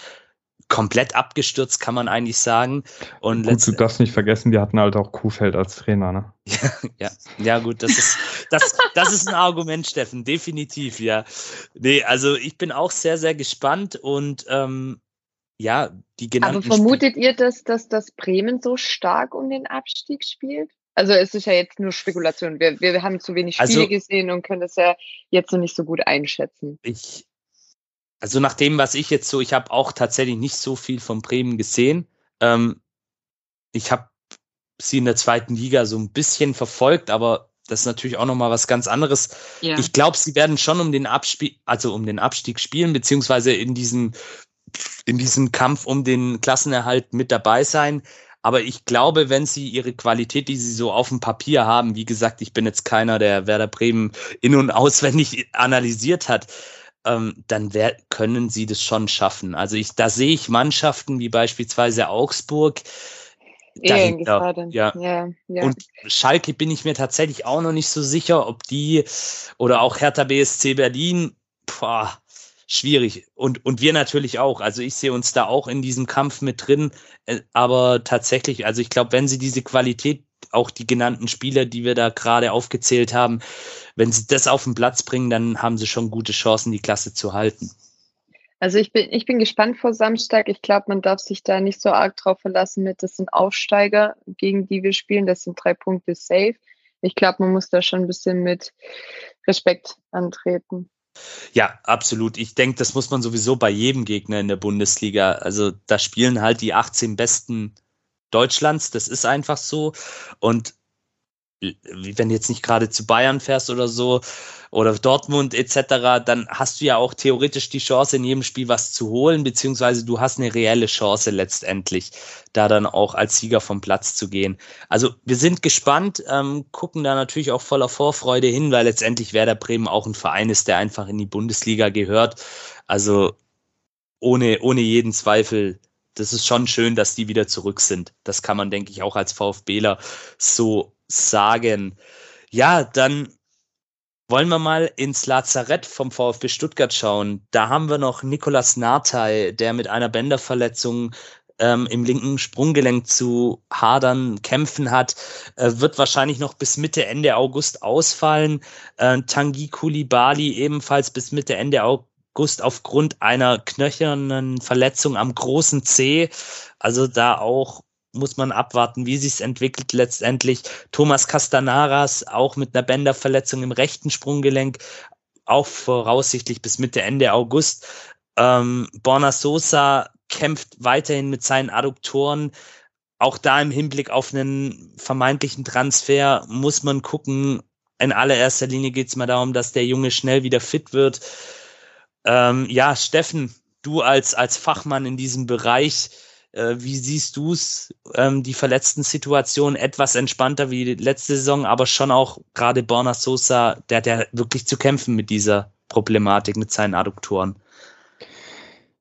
komplett abgestürzt, kann man eigentlich sagen. Und gut, du darfst nicht vergessen, die hatten halt auch Kuhfeld als Trainer, ne? ja, ja, ja, gut, das ist, das, das ist ein Argument, Steffen, definitiv, ja. Nee, also ich bin auch sehr, sehr gespannt und ähm, ja, die genannten. Aber vermutet Sp ihr, dass, dass das Bremen so stark um den Abstieg spielt? Also es ist ja jetzt nur Spekulation. Wir, wir haben zu wenig Spiele also, gesehen und können das ja jetzt noch nicht so gut einschätzen. Ich, also nach dem, was ich jetzt so, ich habe auch tatsächlich nicht so viel von Bremen gesehen. Ähm, ich habe sie in der zweiten Liga so ein bisschen verfolgt, aber das ist natürlich auch nochmal was ganz anderes. Ja. Ich glaube, sie werden schon um den Abspiel, also um den Abstieg spielen, beziehungsweise in diesem, in diesem Kampf um den Klassenerhalt mit dabei sein. Aber ich glaube, wenn sie ihre Qualität, die sie so auf dem Papier haben, wie gesagt, ich bin jetzt keiner, der Werder Bremen in- und auswendig analysiert hat, ähm, dann wär, können sie das schon schaffen. Also ich, da sehe ich Mannschaften wie beispielsweise Augsburg. Dahinter, ja. Ja, ja. Und Schalke bin ich mir tatsächlich auch noch nicht so sicher, ob die oder auch Hertha BSC Berlin, boah, schwierig. Und, und wir natürlich auch. Also ich sehe uns da auch in diesem Kampf mit drin. Äh, aber tatsächlich, also ich glaube, wenn sie diese Qualität auch die genannten Spieler, die wir da gerade aufgezählt haben, wenn sie das auf den Platz bringen, dann haben sie schon gute Chancen, die Klasse zu halten. Also ich bin, ich bin gespannt vor Samstag. Ich glaube, man darf sich da nicht so arg drauf verlassen mit, das sind Aufsteiger, gegen die wir spielen. Das sind drei Punkte safe. Ich glaube, man muss da schon ein bisschen mit Respekt antreten. Ja, absolut. Ich denke, das muss man sowieso bei jedem Gegner in der Bundesliga. Also da spielen halt die 18 besten Deutschlands. Das ist einfach so. Und wenn du jetzt nicht gerade zu Bayern fährst oder so oder Dortmund etc., dann hast du ja auch theoretisch die Chance, in jedem Spiel was zu holen, beziehungsweise du hast eine reelle Chance letztendlich, da dann auch als Sieger vom Platz zu gehen. Also wir sind gespannt, ähm, gucken da natürlich auch voller Vorfreude hin, weil letztendlich Werder Bremen auch ein Verein ist, der einfach in die Bundesliga gehört. Also ohne, ohne jeden Zweifel das ist schon schön, dass die wieder zurück sind. Das kann man, denke ich, auch als VfBler so sagen. Ja, dann wollen wir mal ins Lazarett vom VfB Stuttgart schauen. Da haben wir noch Nikolas Nartey, der mit einer Bänderverletzung ähm, im linken Sprunggelenk zu hadern, kämpfen hat, äh, wird wahrscheinlich noch bis Mitte, Ende August ausfallen. Äh, Tangi Kulibali ebenfalls bis Mitte, Ende August aufgrund einer knöchernen Verletzung am großen C. Also da auch muss man abwarten, wie sich es entwickelt letztendlich. Thomas Castanaras auch mit einer Bänderverletzung im rechten Sprunggelenk, auch voraussichtlich bis Mitte, Ende August. Ähm, Borna Sosa kämpft weiterhin mit seinen Adduktoren. Auch da im Hinblick auf einen vermeintlichen Transfer muss man gucken. In allererster Linie geht es mal darum, dass der Junge schnell wieder fit wird. Ähm, ja, Steffen, du als, als Fachmann in diesem Bereich, wie siehst du es, ähm, die verletzten Situationen etwas entspannter wie letzte Saison, aber schon auch gerade Borna Sosa, der hat ja wirklich zu kämpfen mit dieser Problematik, mit seinen Adduktoren.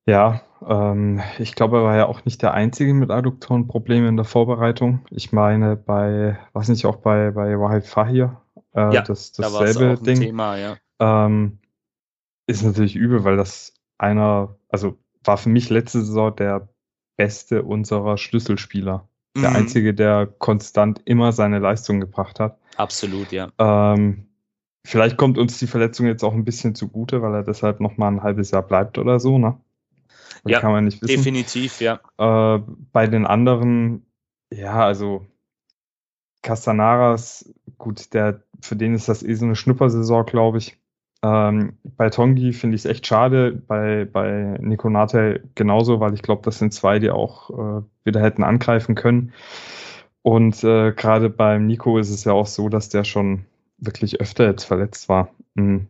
Ja, ähm, ich glaube, er war ja auch nicht der Einzige mit Adduktorenproblemen in der Vorbereitung. Ich meine, bei, was nicht, auch bei, bei Wahid Fahir, äh, ja, das, da dasselbe ein Ding. Thema, ja. Ähm, ist natürlich übel, weil das einer, also war für mich letzte Saison der beste unserer Schlüsselspieler. Der Mhm. einzige, der konstant immer seine Leistung gebracht hat. Absolut, ja. Ähm, vielleicht kommt uns die Verletzung jetzt auch ein bisschen zugute, weil er deshalb noch mal ein halbes Jahr bleibt oder so, ne? Das Ja, kann man nicht wissen. Definitiv, ja. Äh, bei den anderen, ja, also Castanaras, gut, der, für den ist das eh so eine Schnuppersaison, glaube ich. Ähm, bei Tongi finde ich es echt schade, bei, bei Nico Nate genauso, weil ich glaube, das sind zwei, die auch äh, wieder hätten angreifen können. Und äh, gerade beim Nico ist es ja auch so, dass der schon wirklich öfter jetzt verletzt war. Mhm.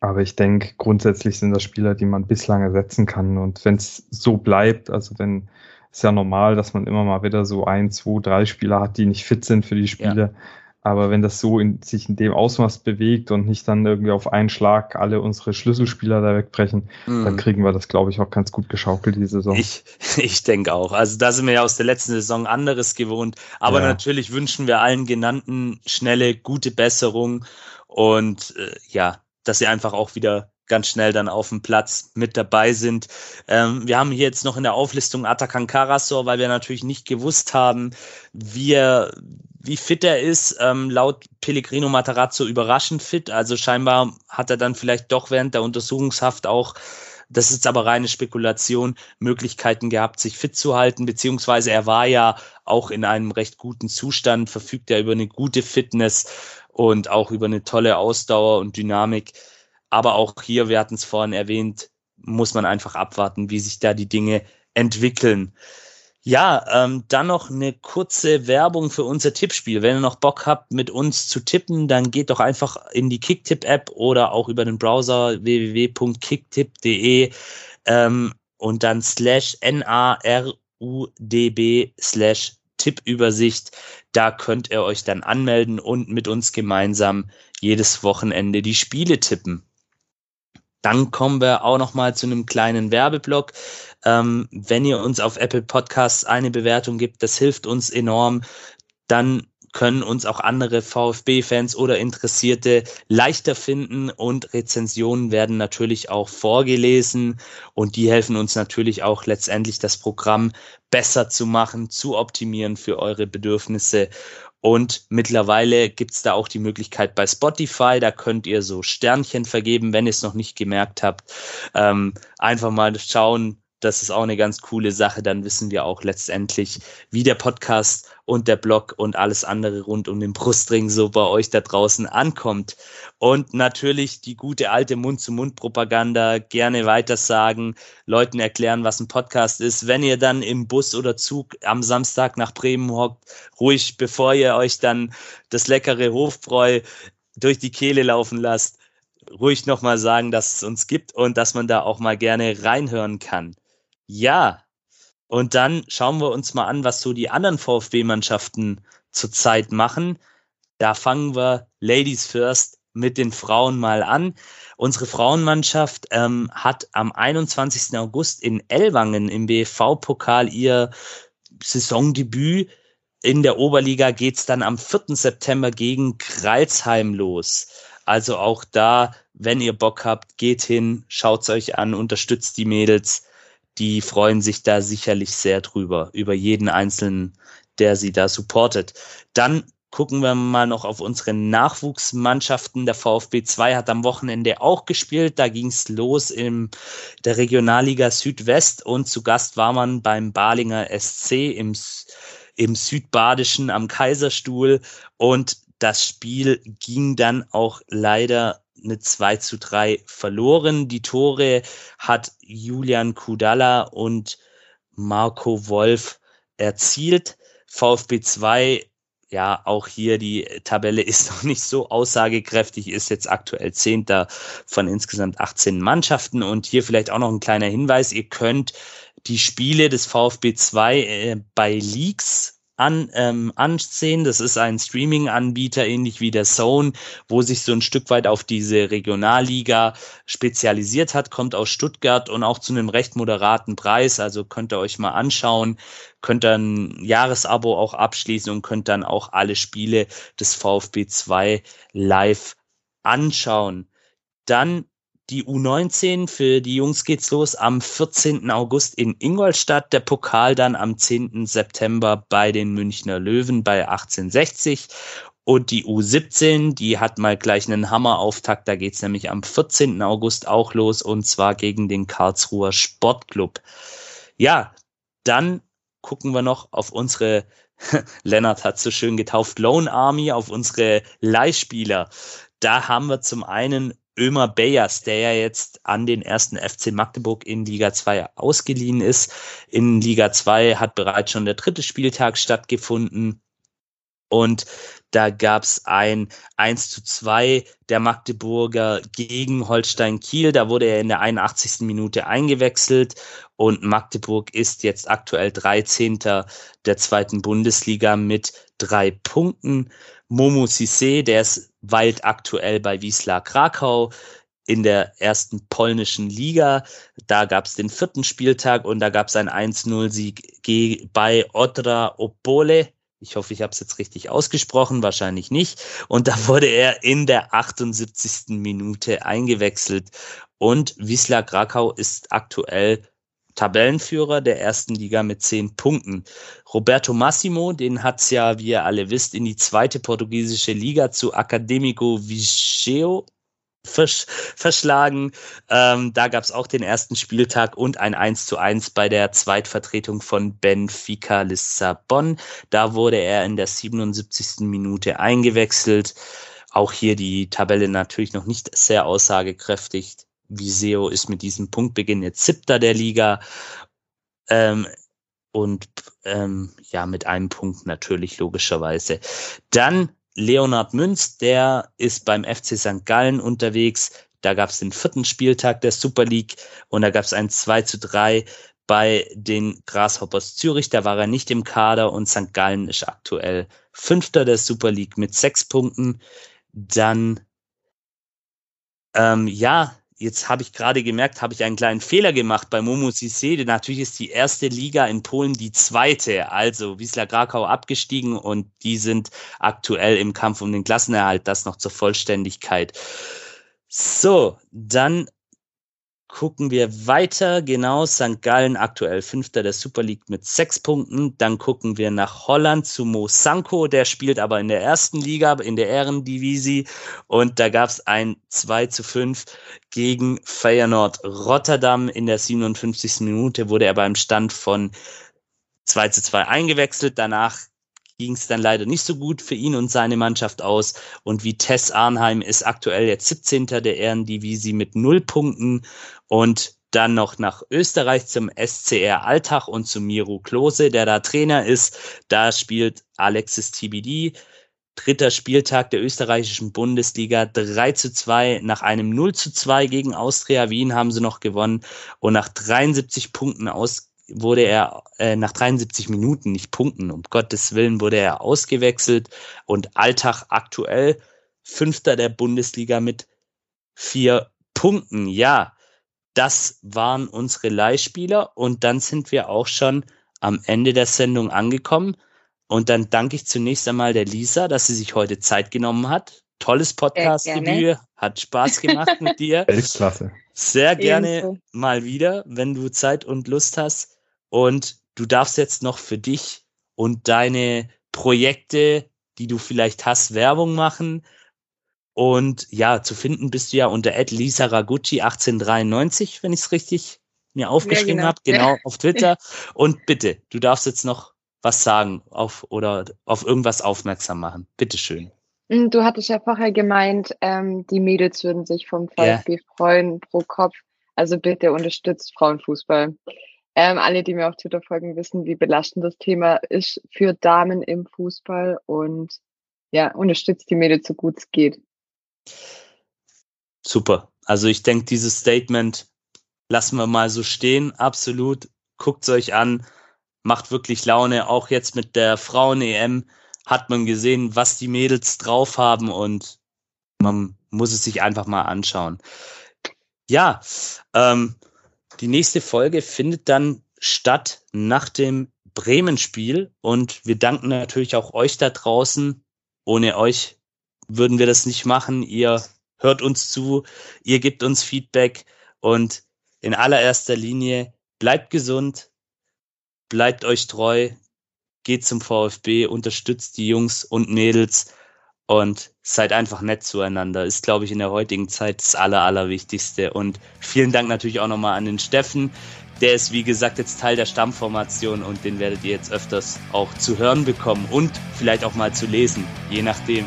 Aber ich denke, grundsätzlich sind das Spieler, die man bislang ersetzen kann. Und wenn es so bleibt, also wenn ist ja normal, dass man immer mal wieder so ein, zwei, drei Spieler hat, die nicht fit sind für die Spiele. Aber wenn das so in, sich in dem Ausmaß bewegt und nicht dann irgendwie auf einen Schlag alle unsere Schlüsselspieler da wegbrechen, dann Mhm. kriegen wir das, glaube ich, auch ganz gut geschaukelt, die Saison. Ich, ich denke auch. Also da sind wir ja aus der letzten Saison anderes gewohnt. Aber Ja. natürlich wünschen wir allen genannten schnelle, gute Besserung und äh, ja, dass sie einfach auch wieder ganz schnell dann auf dem Platz mit dabei sind. Ähm, wir haben hier jetzt noch in der Auflistung Atakan Karasor, weil wir natürlich nicht gewusst haben, wie wie fit er ist. Ähm, laut Pellegrino Matarazzo überraschend fit. Also scheinbar hat er dann vielleicht doch während der Untersuchungshaft auch das ist aber reine Spekulation, Möglichkeiten gehabt, sich fit zu halten, beziehungsweise er war ja auch in einem recht guten Zustand, verfügt ja über eine gute Fitness und auch über eine tolle Ausdauer und Dynamik. Aber auch hier, wir hatten es vorhin erwähnt, muss man einfach abwarten, wie sich da die Dinge entwickeln. Ja, ähm, dann noch eine kurze Werbung für unser Tippspiel. Wenn ihr noch Bock habt, mit uns zu tippen, dann geht doch einfach in die Kicktipp-App oder auch über den Browser www.kicktipp.de ähm, und dann slash N-A-R-U-D-B slash Tippübersicht. Da könnt ihr euch dann anmelden und mit uns gemeinsam jedes Wochenende die Spiele tippen. Dann kommen wir auch noch mal zu einem kleinen Werbeblock. Ähm, wenn ihr uns auf Apple Podcasts eine Bewertung gibt, das hilft uns enorm. Dann können uns auch andere VfB-Fans oder Interessierte leichter finden und Rezensionen werden natürlich auch vorgelesen und die helfen uns natürlich auch letztendlich das Programm besser zu machen, zu optimieren für eure Bedürfnisse. Und mittlerweile gibt's da auch die Möglichkeit bei Spotify, da könnt ihr so Sternchen vergeben, wenn ihr es noch nicht gemerkt habt. Ähm, einfach mal schauen, das ist auch eine ganz coole Sache. Dann wissen wir auch letztendlich, wie der Podcast und der Blog und alles andere rund um den Brustring so bei euch da draußen ankommt. Und natürlich die gute alte Mund-zu-Mund-Propaganda gerne weitersagen, Leuten erklären, was ein Podcast ist. Wenn ihr dann im Bus oder Zug am Samstag nach Bremen hockt, ruhig, bevor ihr euch dann das leckere Hofbräu durch die Kehle laufen lasst, ruhig nochmal sagen, dass es uns gibt und dass man da auch mal gerne reinhören kann. Ja, und dann schauen wir uns mal an, was so die anderen VfB-Mannschaften zurzeit machen. Da fangen wir Ladies First mit den Frauen mal an. Unsere Frauenmannschaft ähm, hat am 21. August in Ellwangen im BFV-Pokal ihr Saisondebüt in der Oberliga geht's dann am 4. September gegen Kreilsheim los. Also auch da, wenn ihr Bock habt, geht hin, schaut's euch an, unterstützt die Mädels. Die freuen sich da sicherlich sehr drüber, über jeden einzelnen, der sie da supportet. Dann gucken wir mal noch auf unsere Nachwuchsmannschaften. Der VfB 2 hat am Wochenende auch gespielt. Da ging's los in der Regionalliga Südwest und zu Gast war man beim Balinger SC im, im Südbadischen am Kaiserstuhl und das Spiel ging dann auch leider eine 2 zu 3 verloren. Die Tore hat Julian Kudala und Marco Wolf erzielt. VfB 2, ja, auch hier die Tabelle ist noch nicht so aussagekräftig, ist jetzt aktuell Zehnter von insgesamt 18 Mannschaften. Und hier vielleicht auch noch ein kleiner Hinweis, ihr könnt die Spiele des VfB 2 äh, bei Leaks an, ähm, ansehen. Das ist ein Streaming-Anbieter, ähnlich wie der Zone, wo sich so ein Stück weit auf diese Regionalliga spezialisiert hat, kommt aus Stuttgart und auch zu einem recht moderaten Preis. Also könnt ihr euch mal anschauen, könnt dann Jahresabo auch abschließen und könnt dann auch alle Spiele des VfB 2 live anschauen. Dann die U19. Für die Jungs geht's los am 14. August in Ingolstadt. Der Pokal dann am 10. September bei den Münchner Löwen bei 1860. Und die U17, die hat mal gleich einen Hammerauftakt. Da geht's nämlich am 14. August auch los und zwar gegen den Karlsruher Sportclub. Ja, dann gucken wir noch auf unsere, Lennart hat so schön getauft, Lone Army, auf unsere Leihspieler. Da haben wir zum einen Ömer Beyers, der ja jetzt an den ersten FC Magdeburg in Liga 2 ausgeliehen ist. In Liga 2 hat bereits schon der dritte Spieltag stattgefunden. Und da gab's ein 1 zu 2 der Magdeburger gegen Holstein Kiel. Da wurde er in der 81. Minute eingewechselt und Magdeburg ist jetzt aktuell 13. der zweiten Bundesliga mit drei Punkten. Momo Sissé, der ist weilt aktuell bei Wisla Krakau in der ersten polnischen Liga. Da gab es den vierten Spieltag und da gab es einen 1-0-Sieg bei Odra Opole. Ich hoffe, ich habe es jetzt richtig ausgesprochen, wahrscheinlich nicht. Und da wurde er in der 78. Minute eingewechselt. Und Wisla Krakau ist aktuell Tabellenführer der ersten Liga mit zehn Punkten. Roberto Massimo, den hat's ja, wie ihr alle wisst, in die zweite portugiesische Liga zu Académico Vigeo versch verschlagen. Ähm, da gab's auch den ersten Spieltag und ein 1 zu 1 bei der Zweitvertretung von Benfica Lissabon. Da wurde er in der 77. Minute eingewechselt. Auch hier die Tabelle natürlich noch nicht sehr aussagekräftig. Viseo ist mit diesem Punktbeginn jetzt siebter der Liga. Ähm, und ähm, ja, mit einem Punkt natürlich logischerweise. Dann Leonhard Münz, der ist beim FC St. Gallen unterwegs. Da gab es den vierten Spieltag der Super League und da gab es ein 2 zu 3 bei den Grasshoppers Zürich. Da war er nicht im Kader und St. Gallen ist aktuell Fünfter der Super League mit sechs Punkten. Dann, ähm, ja, Jetzt habe ich gerade gemerkt, habe ich einen kleinen Fehler gemacht bei Momo Sissé. Natürlich ist die erste Liga in Polen die zweite. Also Wisla Krakau abgestiegen und die sind aktuell im Kampf um den Klassenerhalt. Das noch zur Vollständigkeit. So, dann gucken wir weiter. Genau, St. Gallen aktuell Fünfter der Super League mit sechs Punkten. Dann gucken wir nach Holland zu Mo Sanko. Der spielt aber in der ersten Liga, in der Ehrendivisie. Und da gab es ein 2 zu 5 gegen Feyenoord Rotterdam. In der 57. Minute wurde er beim Stand von 2 zu 2 eingewechselt. Danach ging es dann leider nicht so gut für ihn und seine Mannschaft aus. Und Vitesse Arnheim ist aktuell jetzt 17. der Ehrendivisie mit null Punkten und dann noch nach Österreich zum SCR Alltag und zu Miro Klose, der da Trainer ist. Da spielt Alexis TBD. Dritter Spieltag der österreichischen Bundesliga 3 zu 2. Nach einem 0 zu 2 gegen Austria Wien haben sie noch gewonnen und nach 73 Punkten aus wurde er äh, nach 73 Minuten, nicht Punkten, um Gottes Willen, wurde er ausgewechselt und Alltag aktuell Fünfter der Bundesliga mit vier Punkten. Ja, das waren unsere Leihspieler und dann sind wir auch schon am Ende der Sendung angekommen. Und dann danke ich zunächst einmal der Lisa, dass sie sich heute Zeit genommen hat. Tolles Podcast-Debüt, hat Spaß gemacht mit dir. Weltklasse. Sehr gerne Ebenso. mal wieder, wenn du Zeit und Lust hast. Und du darfst jetzt noch für dich und deine Projekte, die du vielleicht hast, Werbung machen. Und ja, zu finden bist du ja unter Lisa Ragucci 1893, wenn ich es richtig mir aufgeschrieben genau. habe, genau Ja. auf Twitter. Und bitte, du darfst jetzt noch was sagen auf oder auf irgendwas aufmerksam machen. Bitteschön. Mm, Du hattest ja vorher gemeint, ähm, die Mädels würden sich vom. VfB freuen pro Kopf. Also bitte unterstützt Frauenfußball. Ähm, alle, die mir auf Twitter folgen, wissen, wie belastend das Thema ist für Damen im Fußball und ja, unterstützt die Mädels so gut es geht. Super. Also ich denke, dieses Statement lassen wir mal so stehen. Absolut. Guckt's euch an. Macht wirklich Laune. Auch jetzt mit der Frauen-EM hat man gesehen, was die Mädels drauf haben und man muss es sich einfach mal anschauen. Ja, ähm, die nächste Folge findet dann statt nach dem Bremen-Spiel und wir danken natürlich auch euch da draußen. Ohne euch würden wir das nicht machen. Ihr hört uns zu, ihr gebt uns Feedback und in allererster Linie bleibt gesund, bleibt euch treu, geht zum VfB, unterstützt die Jungs und Mädels und seid einfach nett zueinander. Ist, glaube ich, in der heutigen Zeit das Aller, Allerwichtigste. Und vielen Dank natürlich auch nochmal an den Steffen. Der ist, wie gesagt, jetzt Teil der Stammformation und den werdet ihr jetzt öfters auch zu hören bekommen und vielleicht auch mal zu lesen, je nachdem.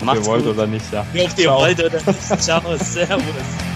Ob ihr wollt oder nicht, ja. Ob ihr wollt oder nicht. Ciao, servus.